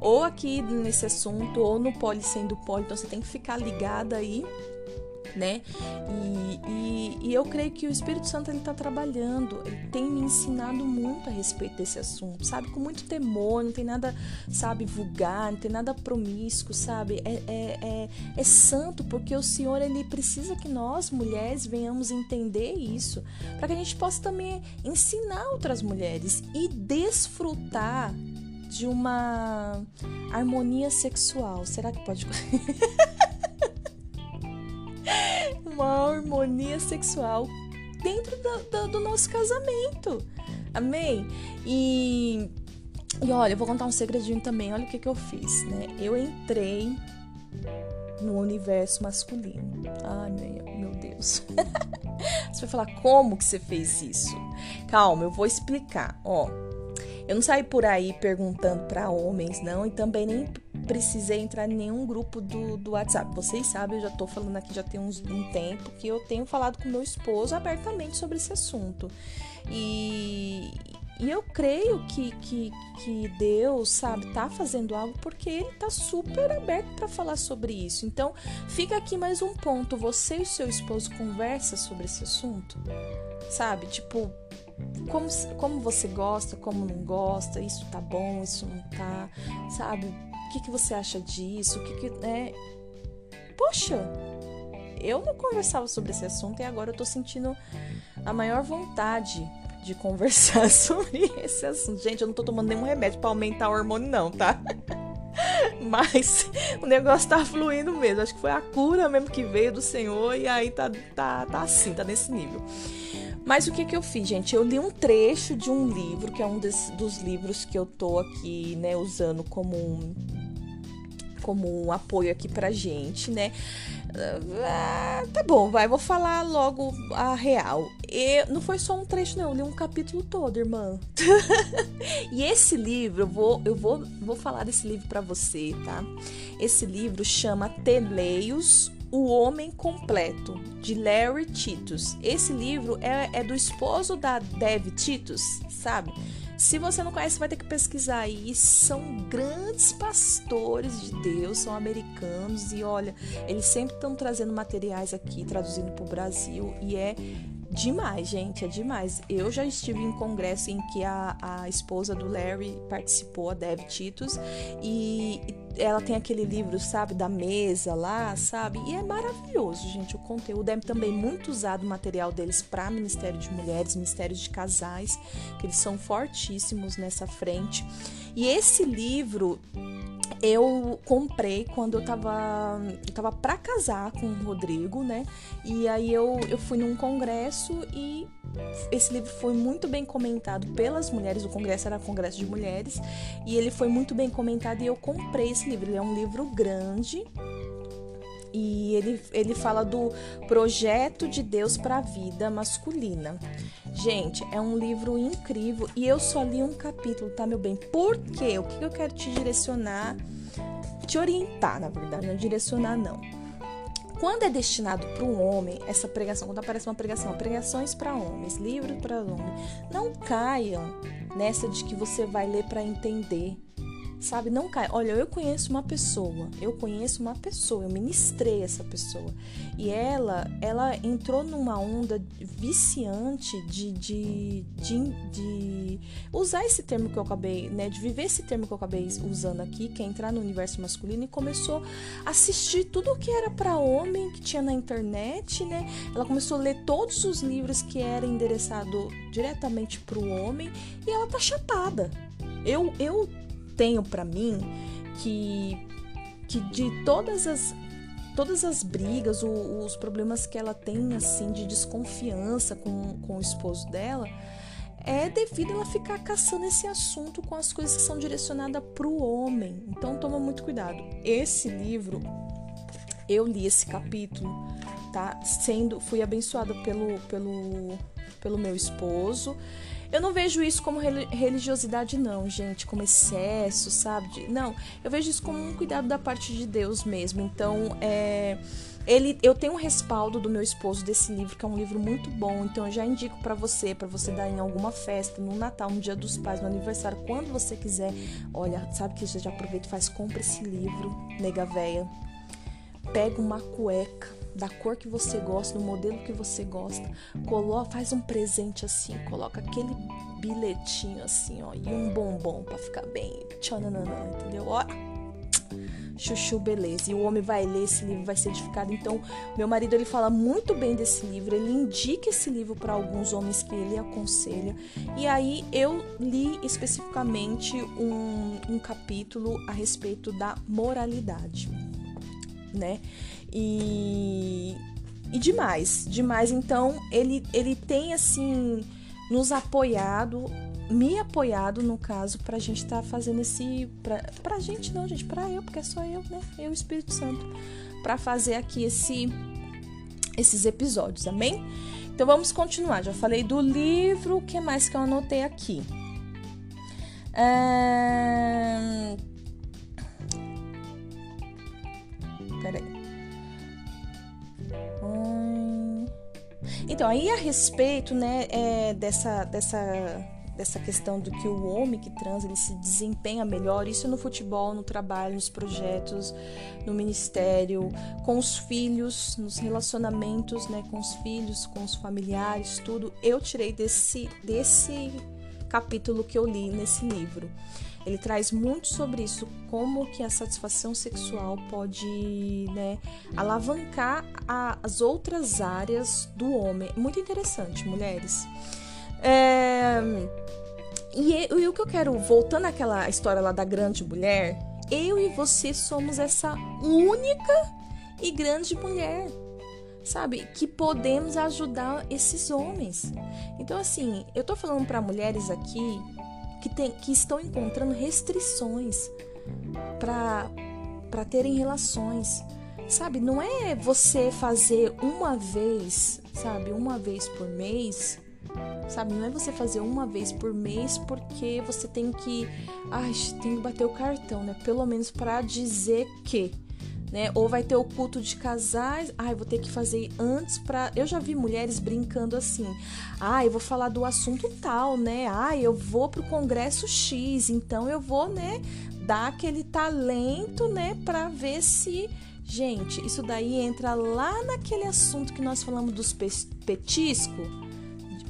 ou aqui nesse assunto, ou no Poli sendo Poli. Então você tem que ficar ligada aí né? E, e, e, eu creio que o Espírito Santo ele está trabalhando, ele tem me ensinado muito a respeito desse assunto, sabe? Com muito temor, não tem nada, sabe, vulgar, não tem nada promíscuo, sabe? É, é, é, é santo porque o Senhor ele precisa que nós mulheres venhamos entender isso, para que a gente possa também ensinar outras mulheres e desfrutar de uma harmonia sexual. Será que pode? uma harmonia sexual dentro do, do, do nosso casamento. Amém? E, e olha, eu vou contar um segredinho também. Olha o que, que eu fiz, né? Eu entrei no universo masculino. Ai, meu, meu Deus. você vai falar, como que você fez isso? Calma, eu vou explicar. Ó, eu não saí por aí perguntando para homens, não, e também nem precisei entrar em nenhum grupo do, do WhatsApp. Vocês sabem, eu já tô falando aqui já tem uns, um tempo que eu tenho falado com meu esposo abertamente sobre esse assunto. E, e eu creio que, que, que Deus, sabe, tá fazendo algo porque Ele tá super aberto para falar sobre isso. Então, fica aqui mais um ponto. Você e seu esposo conversa sobre esse assunto? Sabe? Tipo, como, como você gosta, como não gosta, isso tá bom, isso não tá, sabe? O que, que você acha disso? O que, que né? Poxa, eu não conversava sobre esse assunto e agora eu tô sentindo a maior vontade de conversar sobre esse assunto. Gente, eu não tô tomando nenhum remédio para aumentar o hormônio, não, tá? Mas o negócio tá fluindo mesmo. Acho que foi a cura mesmo que veio do Senhor e aí tá, tá, tá assim, tá nesse nível. Mas o que, que eu fiz, gente? Eu li um trecho de um livro, que é um des, dos livros que eu tô aqui, né, usando como um, como um apoio aqui pra gente, né? Ah, tá bom, vai, vou falar logo a real. E não foi só um trecho, não, eu li um capítulo todo, irmã. e esse livro, eu vou, eu vou, vou falar desse livro para você, tá? Esse livro chama Teleios, o Homem Completo, de Larry Titus. Esse livro é, é do esposo da Dev Titus, sabe? Se você não conhece, vai ter que pesquisar aí. São grandes pastores de Deus, são americanos e olha, eles sempre estão trazendo materiais aqui, traduzindo para o Brasil e é demais, gente, é demais. Eu já estive em congresso em que a, a esposa do Larry participou, a Dev Titus, e ela tem aquele livro, sabe, da mesa lá, sabe? E é maravilhoso, gente, o conteúdo é também muito usado o material deles para Ministério de Mulheres, Ministério de Casais, que eles são fortíssimos nessa frente. E esse livro eu comprei quando eu tava, eu tava pra casar com o Rodrigo, né? E aí eu, eu fui num congresso e esse livro foi muito bem comentado pelas mulheres. O congresso era congresso de mulheres e ele foi muito bem comentado e eu comprei esse livro. Ele é um livro grande e ele, ele fala do projeto de Deus para a vida masculina. Gente, é um livro incrível e eu só li um capítulo, tá, meu bem? Por quê? O que eu quero te direcionar, te orientar, na verdade, não direcionar, não. Quando é destinado para um homem, essa pregação, quando aparece uma pregação, pregações para homens, livros para homens, não caiam nessa de que você vai ler para entender sabe? Não cai. Olha, eu conheço uma pessoa, eu conheço uma pessoa, eu ministrei essa pessoa. E ela, ela entrou numa onda viciante de, de, de, de usar esse termo que eu acabei, né? De viver esse termo que eu acabei usando aqui, que é entrar no universo masculino, e começou a assistir tudo que era para homem que tinha na internet, né? Ela começou a ler todos os livros que era endereçado diretamente para o homem e ela tá chapada. Eu, eu tenho para mim que, que de todas as todas as brigas, o, os problemas que ela tem assim de desconfiança com, com o esposo dela, é devido ela ficar caçando esse assunto com as coisas que são direcionadas para o homem. Então toma muito cuidado. Esse livro, eu li esse capítulo, tá? Sendo, fui abençoada pelo, pelo, pelo meu esposo. Eu não vejo isso como religiosidade, não, gente, como excesso, sabe? Não, eu vejo isso como um cuidado da parte de Deus mesmo. Então, é. Ele, eu tenho um respaldo do meu esposo desse livro, que é um livro muito bom, então eu já indico para você, para você dar em alguma festa, no Natal, no Dia dos Pais, no aniversário, quando você quiser. Olha, sabe que você já aproveita e faz, compra esse livro, nega véia. Pega uma cueca, da cor que você gosta, do modelo que você gosta, coloca, faz um presente assim, coloca aquele bilhetinho assim, ó, e um bombom para ficar bem, tchananana, entendeu? Ó, chuchu, beleza. E o homem vai ler esse livro, vai ser edificado. Então, meu marido ele fala muito bem desse livro, ele indica esse livro para alguns homens que ele aconselha. E aí eu li especificamente um, um capítulo a respeito da moralidade, né? E, e demais, demais. Então, ele, ele tem, assim, nos apoiado, me apoiado, no caso, pra gente estar tá fazendo esse. Pra, pra gente, não, gente, pra eu, porque é só eu, né? Eu, Espírito Santo, pra fazer aqui esse, esses episódios, amém? Então vamos continuar. Já falei do livro, o que mais que eu anotei aqui? É... Peraí. Então, aí a respeito, né, é, dessa, dessa, dessa questão do que o homem que transa, ele se desempenha melhor, isso no futebol, no trabalho, nos projetos, no ministério, com os filhos, nos relacionamentos, né, com os filhos, com os familiares, tudo, eu tirei desse, desse capítulo que eu li nesse livro. Ele traz muito sobre isso, como que a satisfação sexual pode né, alavancar a, as outras áreas do homem. Muito interessante, mulheres. É, e, e o que eu quero, voltando àquela história lá da grande mulher, eu e você somos essa única e grande mulher sabe? Que podemos ajudar esses homens. Então, assim, eu tô falando para mulheres aqui que, tem, que estão encontrando restrições para terem relações. Sabe, não é você fazer uma vez, sabe, uma vez por mês, sabe, não é você fazer uma vez por mês porque você tem que, ai, tem que bater o cartão, né? Pelo menos para dizer que né? Ou vai ter o culto de casais, ai, vou ter que fazer antes para. Eu já vi mulheres brincando assim. Ah, eu vou falar do assunto tal, né? Ah, eu vou pro congresso X, então eu vou, né, dar aquele talento, né, para ver se Gente, isso daí entra lá naquele assunto que nós falamos dos petisco,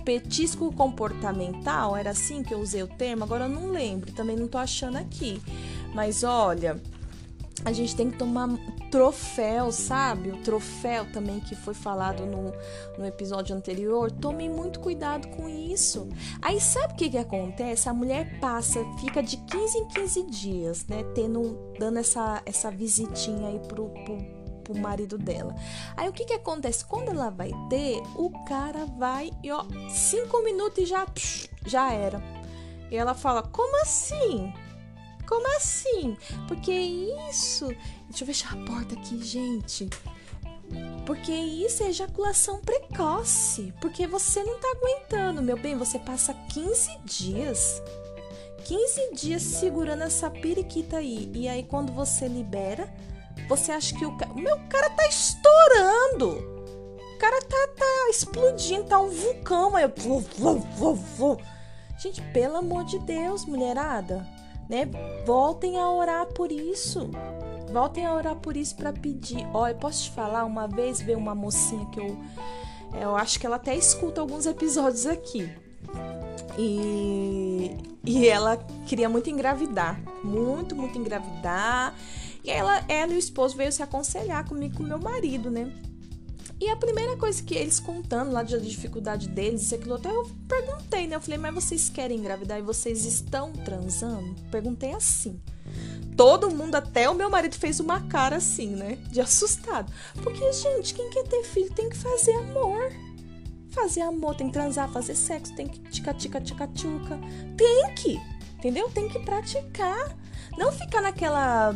petisco comportamental, era assim que eu usei o termo, agora eu não lembro, também não tô achando aqui. Mas olha, a gente tem que tomar troféu, sabe? O troféu também que foi falado no, no episódio anterior. Tome muito cuidado com isso. Aí sabe o que, que acontece? A mulher passa, fica de 15 em 15 dias, né? Tendo, dando essa, essa visitinha aí pro, pro, pro marido dela. Aí o que, que acontece? Quando ela vai ter, o cara vai e ó, cinco minutos e já, já era. E ela fala: Como assim? Como assim? Porque isso. Deixa eu fechar a porta aqui, gente. Porque isso é ejaculação precoce. Porque você não tá aguentando, meu bem. Você passa 15 dias. 15 dias segurando essa periquita aí. E aí, quando você libera, você acha que o cara. Meu cara tá estourando. O cara tá, tá explodindo, tá um vulcão. Aí. Gente, pelo amor de Deus, mulherada né? Voltem a orar por isso. Voltem a orar por isso para pedir. Olha, posso te falar, uma vez veio uma mocinha que eu eu acho que ela até escuta alguns episódios aqui. E, e ela queria muito engravidar, muito, muito engravidar. E ela, ela e o esposo veio se aconselhar comigo com meu marido, né? E a primeira coisa que eles contando lá da dificuldade deles, isso aquilo até eu perguntei, né? Eu falei, mas vocês querem engravidar e vocês estão transando? Perguntei assim. Todo mundo, até o meu marido, fez uma cara assim, né? De assustado. Porque, gente, quem quer ter filho tem que fazer amor. Fazer amor, tem que transar, fazer sexo, tem que tica-tica-tica-tchuca. Tem que, entendeu? Tem que praticar. Não ficar naquela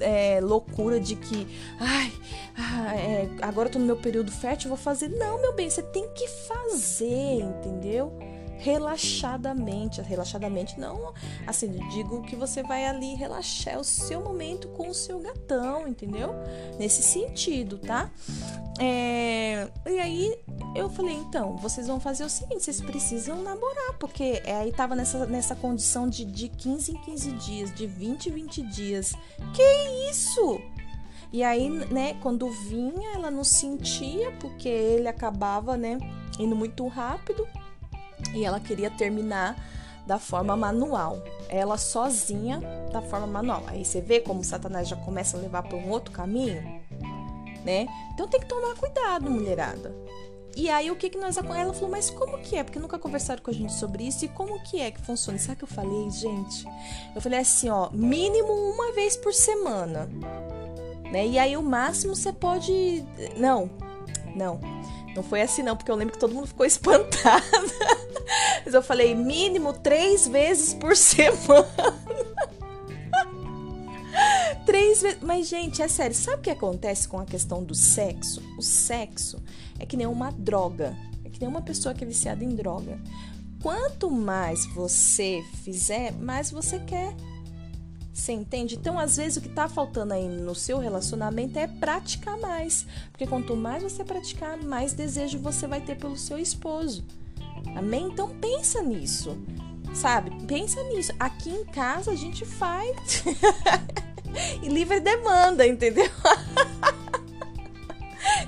é, loucura de que, ai, ah, é, agora eu tô no meu período fértil, vou fazer. Não, meu bem, você tem que fazer, entendeu? Relaxadamente. Relaxadamente, não assim, digo que você vai ali relaxar o seu momento com o seu gatão, entendeu? Nesse sentido, tá? É, e aí eu falei, então, vocês vão fazer o seguinte, vocês precisam namorar, porque é, aí tava nessa, nessa condição de, de 15 em 15 dias, de 20 em 20 dias. Que isso? E aí, né, quando vinha, ela não sentia, porque ele acabava, né, indo muito rápido e ela queria terminar da forma manual, ela sozinha da forma manual. Aí você vê como Satanás já começa a levar para um outro caminho, né? Então tem que tomar cuidado, mulherada. E aí o que que nós ela falou, mas como que é? Porque nunca conversaram com a gente sobre isso e como que é que funciona? Sabe o que eu falei, gente? Eu falei assim, ó, mínimo uma vez por semana, né? E aí o máximo você pode, não, não, não foi assim não, porque eu lembro que todo mundo ficou espantado. Mas eu falei mínimo três vezes por semana. três vezes. Mas, gente, é sério. Sabe o que acontece com a questão do sexo? O sexo é que nem uma droga. É que nem uma pessoa que é viciada em droga. Quanto mais você fizer, mais você quer. Você entende? Então, às vezes, o que tá faltando aí no seu relacionamento é praticar mais. Porque quanto mais você praticar, mais desejo você vai ter pelo seu esposo. Amém? Então, pensa nisso. Sabe? Pensa nisso. Aqui em casa a gente faz. e livre demanda, entendeu?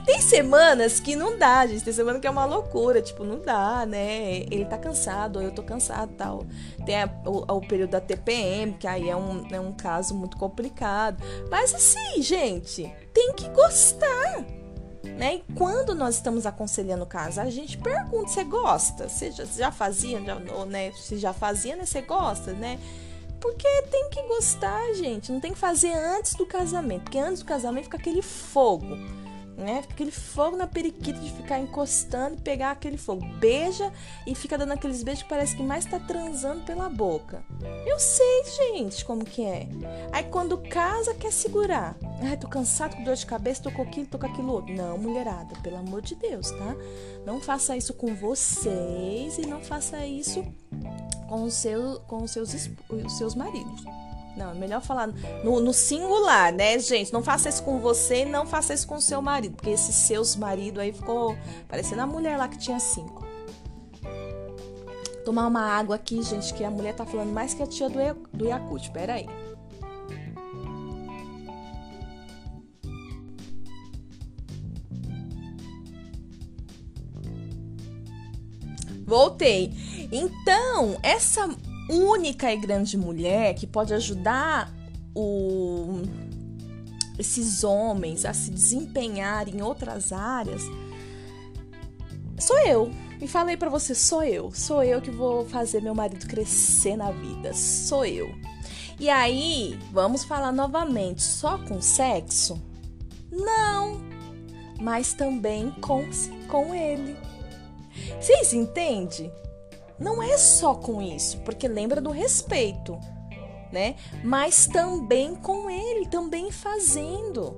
Tem semanas que não dá, gente. Tem semana que é uma loucura, tipo, não dá, né? Ele tá cansado, eu tô cansado tal. Tem a, o, o, período da TPM, que aí é um, é um caso muito complicado. Mas assim, gente, tem que gostar. Né? E quando nós estamos aconselhando o caso, a gente pergunta: você gosta? Você já, já fazia? Já, ou, né? Se já fazia, né? Você gosta, né? Porque tem que gostar, gente. Não tem que fazer antes do casamento. Porque antes do casamento fica aquele fogo né? Aquele fogo na periquita de ficar encostando e pegar aquele fogo. Beija e fica dando aqueles beijos que parece que mais tá transando pela boca. Eu sei, gente, como que é. Aí quando casa, quer segurar. Ai, tô cansado com dor de cabeça, tô com aquilo, tô com aquilo outro. Não, mulherada, pelo amor de Deus, tá? Não faça isso com vocês e não faça isso com, seu, com seus, os seus maridos. Não, é melhor falar no, no, singular, né, gente? Não faça isso com você não faça isso com seu marido. Porque esses seus maridos aí ficou parecendo a mulher lá que tinha cinco. Tomar uma água aqui, gente, que a mulher tá falando mais que a tia do, do Yakut. Pera aí. Voltei. Então, essa única e grande mulher que pode ajudar o, esses homens a se desempenhar em outras áreas sou eu. E falei para você, sou eu. Sou eu que vou fazer meu marido crescer na vida. Sou eu. E aí, vamos falar novamente, só com sexo? Não, mas também com, com ele. Vocês entendem? Não é só com isso, porque lembra do respeito, né? Mas também com ele, também fazendo.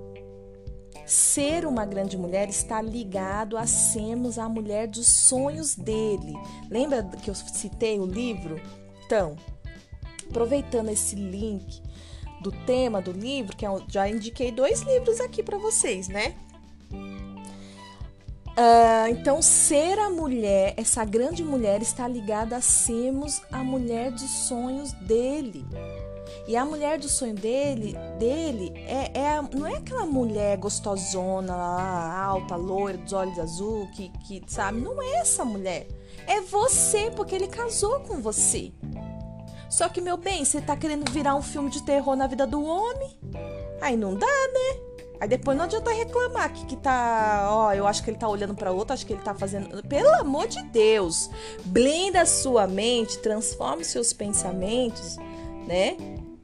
Ser uma grande mulher está ligado a sermos a mulher dos sonhos dele. Lembra que eu citei o livro? Então, aproveitando esse link do tema do livro, que eu já indiquei dois livros aqui para vocês, né? Uh, então, ser a mulher, essa grande mulher, está ligada a sermos a mulher dos sonhos dele. E a mulher do sonho dele, dele é, é não é aquela mulher gostosona, alta, loira, dos olhos azul, que, que sabe? Não é essa mulher. É você, porque ele casou com você. Só que, meu bem, você tá querendo virar um filme de terror na vida do homem? Aí não dá, né? Aí depois não adianta reclamar que, que tá. Ó, eu acho que ele tá olhando para outro, acho que ele tá fazendo. Pelo amor de Deus! Blinda sua mente, transforme seus pensamentos, né?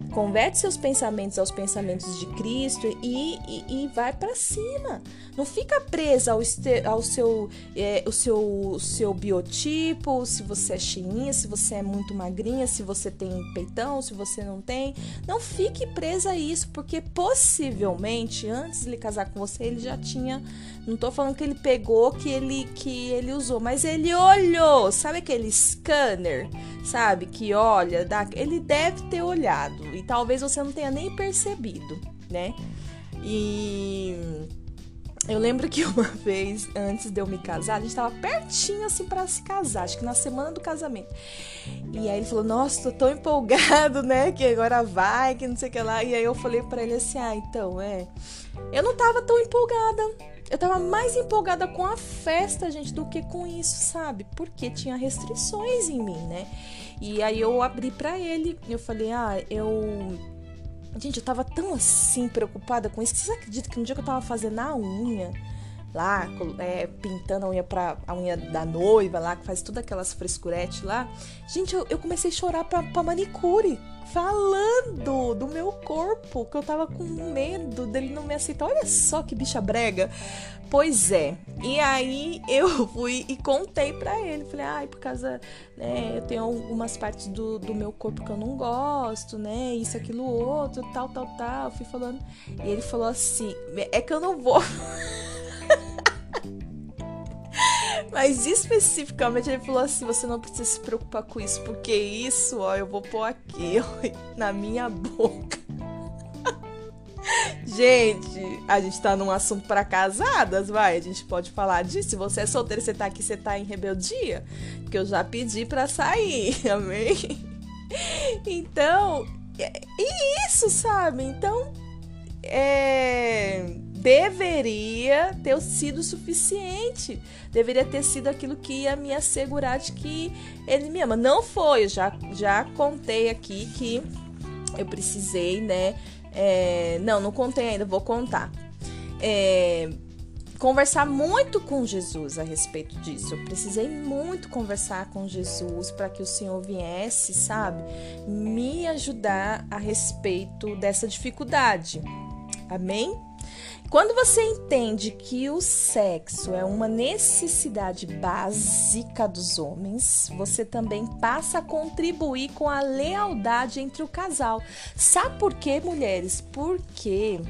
Converte seus pensamentos aos pensamentos de Cristo e, e, e vai para cima. Não fica presa ao, este, ao seu, é, o seu, seu biotipo, se você é cheinha, se você é muito magrinha, se você tem peitão, se você não tem. Não fique presa a isso, porque possivelmente antes de ele casar com você, ele já tinha. Não tô falando que ele pegou, que ele, que ele usou, mas ele olhou. Sabe aquele scanner? Sabe? Que olha, dá, ele deve ter olhado e talvez você não tenha nem percebido, né? E eu lembro que uma vez, antes de eu me casar, a gente tava pertinho assim para se casar, acho que na semana do casamento. E aí ele falou: Nossa, tô tão empolgado, né? Que agora vai, que não sei o que lá. E aí eu falei para ele assim: Ah, então, é. Eu não tava tão empolgada. Eu tava mais empolgada com a festa, gente, do que com isso, sabe? Porque tinha restrições em mim, né? E aí eu abri para ele, eu falei: "Ah, eu Gente, eu tava tão assim preocupada com isso vocês acreditam que no dia que eu tava fazendo a unha, lá, é, pintando a unha pra a unha da noiva lá, que faz todas aquelas frescuretes lá. Gente, eu, eu comecei a chorar pra, pra manicure falando do meu corpo, que eu tava com medo dele não me aceitar. Olha só que bicha brega. Pois é. E aí eu fui e contei para ele. Falei, ai, por causa, né, eu tenho algumas partes do, do meu corpo que eu não gosto, né? Isso, aquilo, outro, tal, tal, tal. Eu fui falando. E ele falou assim: é que eu não vou. Mas especificamente ele falou assim: você não precisa se preocupar com isso, porque isso, ó, eu vou pôr aqui ó, na minha boca. gente, a gente tá num assunto para casadas, vai. A gente pode falar disso. Se você é solteiro, você tá aqui, você tá em rebeldia. Porque eu já pedi para sair, amém? Então, e isso, sabe? Então, é deveria ter sido suficiente. Deveria ter sido aquilo que ia me assegurar de que ele me ama. Não foi, já, já contei aqui que eu precisei, né? É, não, não contei ainda, vou contar. É, conversar muito com Jesus a respeito disso. Eu precisei muito conversar com Jesus para que o Senhor viesse, sabe, me ajudar a respeito dessa dificuldade Amém? Quando você entende que o sexo é uma necessidade básica dos homens, você também passa a contribuir com a lealdade entre o casal. Sabe por quê, mulheres? Porque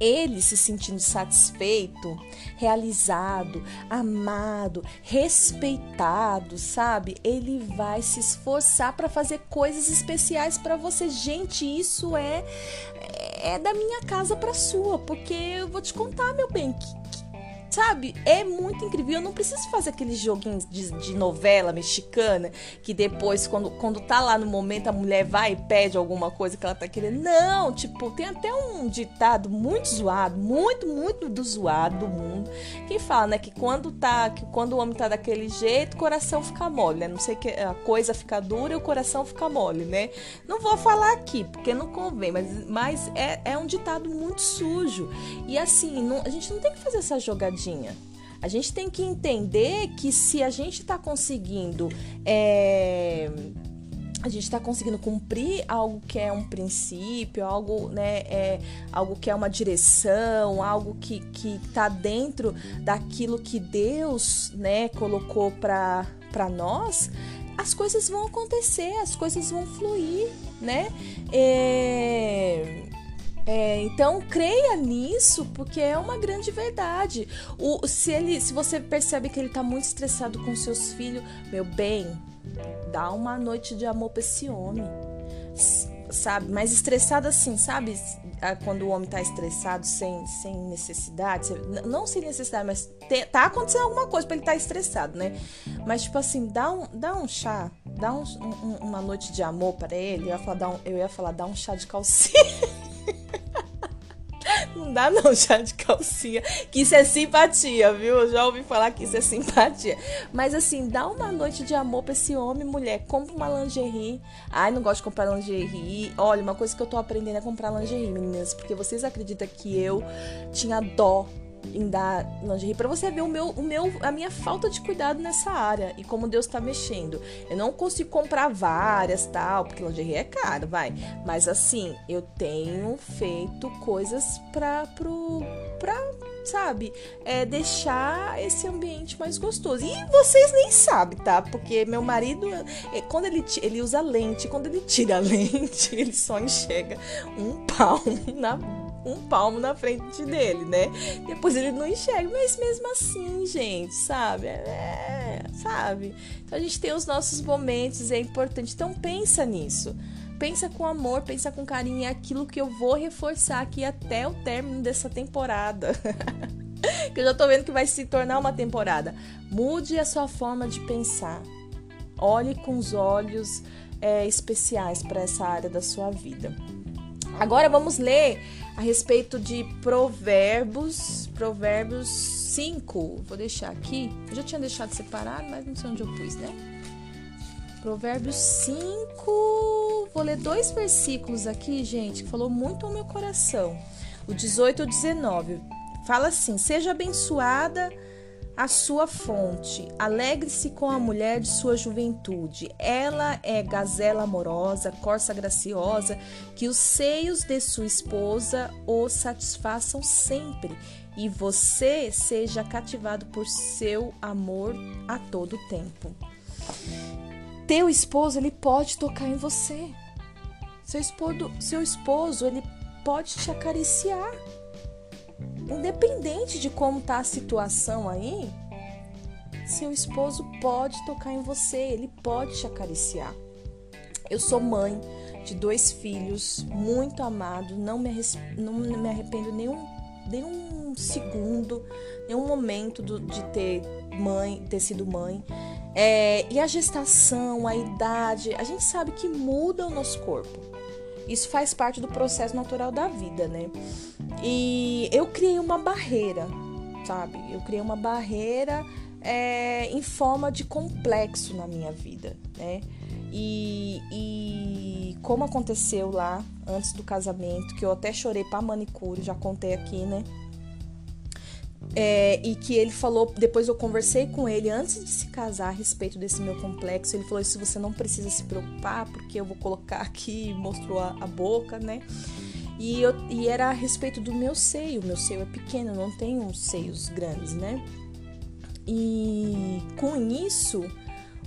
ele se sentindo satisfeito, realizado, amado, respeitado, sabe? Ele vai se esforçar para fazer coisas especiais para você. Gente, isso é é da minha casa para sua, porque eu vou te contar, meu bem, que, Sabe? É muito incrível. Eu não preciso fazer aqueles joguinhos de, de, novela mexicana que depois, quando, quando tá lá no momento, a mulher vai e pede alguma coisa que ela tá querendo. Não, tipo, tem até um ditado muito zoado, muito, muito do zoado do mundo, que fala, né, que quando tá, que quando o homem tá daquele jeito, o coração fica mole, né? Não sei que a coisa fica dura e o coração fica mole, né? Não vou falar aqui, porque não convém, mas, mas é, é um ditado muito sujo. E assim, não, a gente não tem que fazer essa jogadinha a gente tem que entender que se a gente está conseguindo. É, a gente está conseguindo cumprir algo que é um princípio, algo, né, é, algo que é uma direção, algo que está dentro daquilo que Deus né, colocou para nós, as coisas vão acontecer, as coisas vão fluir, né? É, é, então creia nisso, porque é uma grande verdade. O, se ele, se você percebe que ele está muito estressado com seus filhos, meu bem, dá uma noite de amor para esse homem, sabe? Mas estressado assim, sabe? Quando o homem está estressado sem, sem necessidade, não sem necessidade, mas te, tá acontecendo alguma coisa para ele estar tá estressado, né? Mas tipo assim, dá um, dá um chá, dá um, um, uma noite de amor para ele. Eu ia falar, um, eu ia falar, dá um chá de calcinha. Não dá não, chá de calcinha. Que isso é simpatia, viu? Eu já ouvi falar que isso é simpatia. Mas assim, dá uma noite de amor pra esse homem, mulher. Compra uma lingerie. Ai, não gosto de comprar lingerie. Olha, uma coisa que eu tô aprendendo é comprar lingerie, meninas. Porque vocês acreditam que eu tinha dó em dar lingerie para você ver o meu, o meu, a minha falta de cuidado nessa área e como Deus está mexendo. Eu não consigo comprar várias tal, porque lingerie é caro, vai. Mas assim, eu tenho feito coisas para pro para sabe, é deixar esse ambiente mais gostoso. E vocês nem sabem, tá? Porque meu marido, é, quando ele, ele usa lente, quando ele tira a lente, ele só enxerga um pau na um palmo na frente dele, né? Depois ele não enxerga, mas mesmo assim, gente, sabe? É, sabe? Então a gente tem os nossos momentos, é importante. Então pensa nisso. Pensa com amor, pensa com carinho, é aquilo que eu vou reforçar aqui até o término dessa temporada. que eu já tô vendo que vai se tornar uma temporada. Mude a sua forma de pensar. Olhe com os olhos é, especiais para essa área da sua vida. Agora vamos ler a respeito de Provérbios, Provérbios 5. Vou deixar aqui. Eu já tinha deixado separado, mas não sei onde eu pus, né? Provérbios 5. Vou ler dois versículos aqui, gente, que falou muito ao meu coração. O 18 e o 19. Fala assim: Seja abençoada a sua fonte. Alegre-se com a mulher de sua juventude. Ela é gazela amorosa, corça graciosa, que os seios de sua esposa o satisfaçam sempre e você seja cativado por seu amor a todo tempo. Teu esposo, ele pode tocar em você. Seu esposo, seu esposo, ele pode te acariciar independente de como tá a situação aí, seu esposo pode tocar em você, ele pode te acariciar. Eu sou mãe de dois filhos, muito amado, não me, não me arrependo nenhum, nenhum segundo, nenhum momento do, de ter mãe, ter sido mãe. É, e a gestação, a idade, a gente sabe que muda o nosso corpo. Isso faz parte do processo natural da vida, né? E eu criei uma barreira, sabe? Eu criei uma barreira é, em forma de complexo na minha vida, né? E, e, como aconteceu lá antes do casamento, que eu até chorei para manicure, já contei aqui, né? É, e que ele falou, depois eu conversei com ele antes de se casar a respeito desse meu complexo. Ele falou: Isso você não precisa se preocupar, porque eu vou colocar aqui, mostrou a, a boca, né? E, eu, e era a respeito do meu seio. Meu seio é pequeno, não tenho seios grandes, né? E com isso,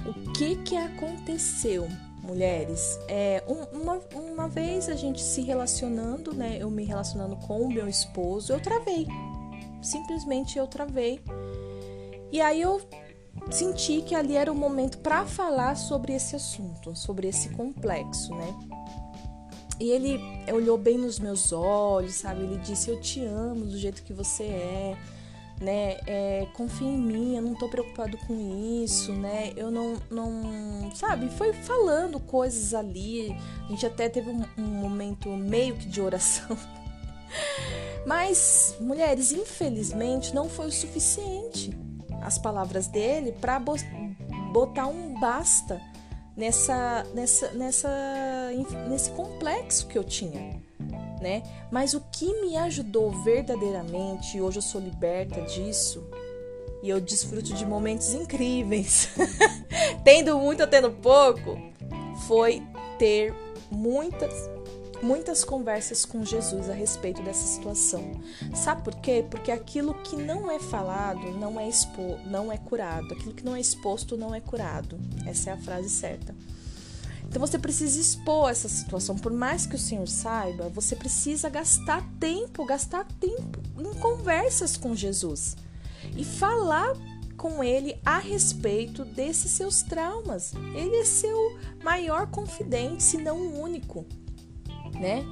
o que que aconteceu, mulheres? É, um, uma, uma vez a gente se relacionando, né? Eu me relacionando com o meu esposo, eu travei. Simplesmente eu travei. E aí eu senti que ali era o momento para falar sobre esse assunto, sobre esse complexo, né? E ele olhou bem nos meus olhos, sabe? Ele disse: Eu te amo do jeito que você é, né? É, confia em mim, eu não tô preocupado com isso, né? Eu não, não. Sabe? Foi falando coisas ali. A gente até teve um, um momento meio que de oração. Mas, mulheres, infelizmente, não foi o suficiente as palavras dele para botar um basta nessa, nessa, nessa, nesse complexo que eu tinha, né? Mas o que me ajudou verdadeiramente, e hoje eu sou liberta disso, e eu desfruto de momentos incríveis, tendo muito ou tendo pouco, foi ter muitas muitas conversas com Jesus a respeito dessa situação. Sabe por quê? Porque aquilo que não é falado não é expo, não é curado. Aquilo que não é exposto não é curado. Essa é a frase certa. Então você precisa expor essa situação. Por mais que o Senhor saiba, você precisa gastar tempo, gastar tempo em conversas com Jesus e falar com ele a respeito desses seus traumas. Ele é seu maior confidente, se não o único né?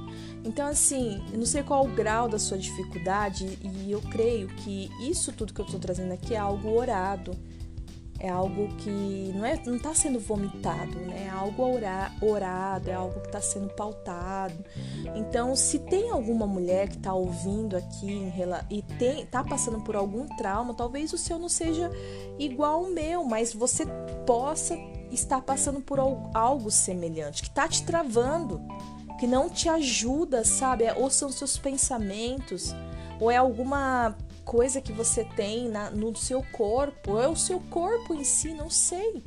Então, assim, eu não sei qual o grau da sua dificuldade, e eu creio que isso tudo que eu estou trazendo aqui é algo orado, é algo que não é, não está sendo vomitado, né? É algo orado, é algo que está sendo pautado. Então, se tem alguma mulher que está ouvindo aqui e está passando por algum trauma, talvez o seu não seja igual ao meu, mas você possa estar passando por algo semelhante, que está te travando que não te ajuda, sabe? É, ou são seus pensamentos, ou é alguma coisa que você tem na, no seu corpo, ou é o seu corpo em si, não sei,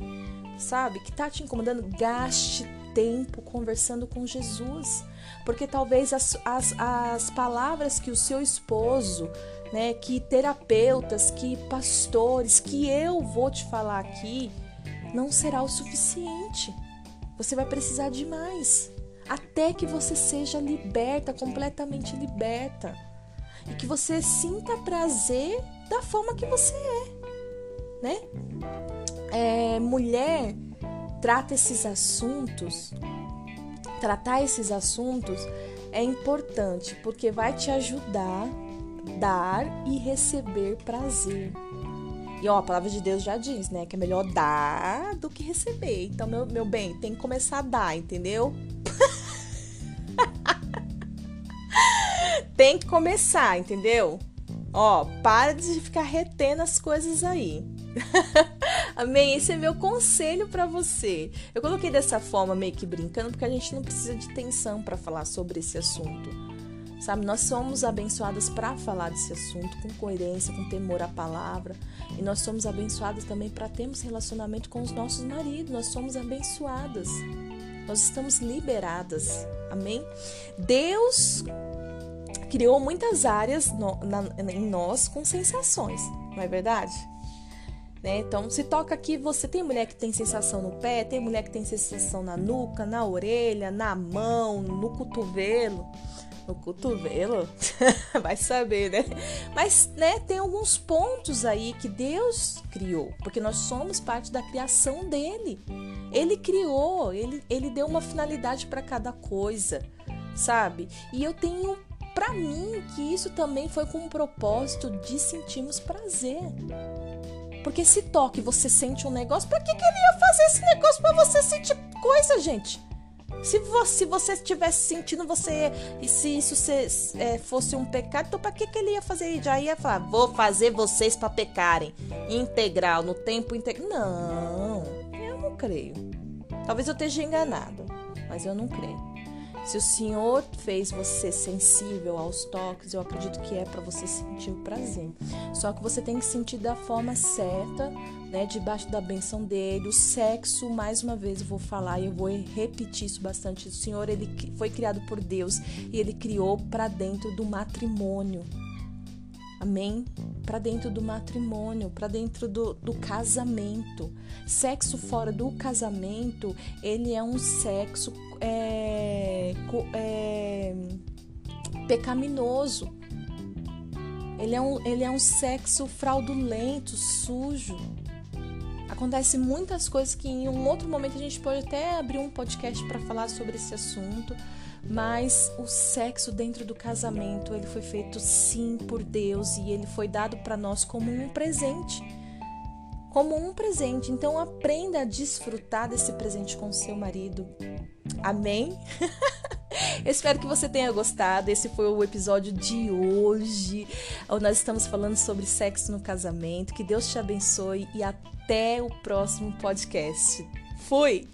sabe? Que tá te incomodando. Gaste tempo conversando com Jesus, porque talvez as, as, as palavras que o seu esposo, né, que terapeutas, que pastores, que eu vou te falar aqui, não será o suficiente. Você vai precisar de mais até que você seja liberta, completamente liberta. E que você sinta prazer da forma que você é, né? É, mulher trata esses assuntos, tratar esses assuntos é importante porque vai te ajudar a dar e receber prazer. E ó, a palavra de Deus já diz, né, que é melhor dar do que receber. Então, meu, meu bem, tem que começar a dar, entendeu? tem que começar, entendeu? Ó, para de ficar retendo as coisas aí. Amém? Esse é meu conselho para você. Eu coloquei dessa forma, meio que brincando, porque a gente não precisa de tensão para falar sobre esse assunto. Sabe, nós somos abençoadas para falar desse assunto com coerência, com temor à palavra. E nós somos abençoadas também para termos relacionamento com os nossos maridos. Nós somos abençoadas. Nós estamos liberadas. Amém? Deus criou muitas áreas no, na, em nós com sensações, não é verdade? Né? Então, se toca aqui, você tem mulher que tem sensação no pé, tem mulher que tem sensação na nuca, na orelha, na mão, no cotovelo. No cotovelo? Vai saber, né? Mas, né, tem alguns pontos aí que Deus criou, porque nós somos parte da criação dele. Ele criou, ele, ele deu uma finalidade para cada coisa, sabe? E eu tenho para mim que isso também foi com o propósito de sentirmos prazer. Porque se toque você sente um negócio, para que, que ele ia fazer esse negócio para você sentir coisa, gente? Se você, se você estivesse sentindo você e se isso se, é, fosse um pecado, então para que, que ele ia fazer? Já ia falar, vou fazer vocês para pecarem integral no tempo integral. Não, eu não creio. Talvez eu esteja enganado, mas eu não creio. Se o Senhor fez você sensível aos toques, eu acredito que é para você sentir o prazer. Só que você tem que sentir da forma certa, né, debaixo da benção dele. O sexo, mais uma vez eu vou falar e eu vou repetir isso bastante. O Senhor, ele foi criado por Deus e ele criou para dentro do matrimônio. Amém? Para dentro do matrimônio, para dentro do, do casamento. Sexo fora do casamento, ele é um sexo é, é, pecaminoso. Ele é, um, ele é um sexo fraudulento, sujo. Acontece muitas coisas que em um outro momento a gente pode até abrir um podcast para falar sobre esse assunto mas o sexo dentro do casamento, ele foi feito sim por Deus e ele foi dado para nós como um presente. Como um presente. Então aprenda a desfrutar desse presente com seu marido. Amém? Espero que você tenha gostado. Esse foi o episódio de hoje. Nós estamos falando sobre sexo no casamento. Que Deus te abençoe e até o próximo podcast. Fui!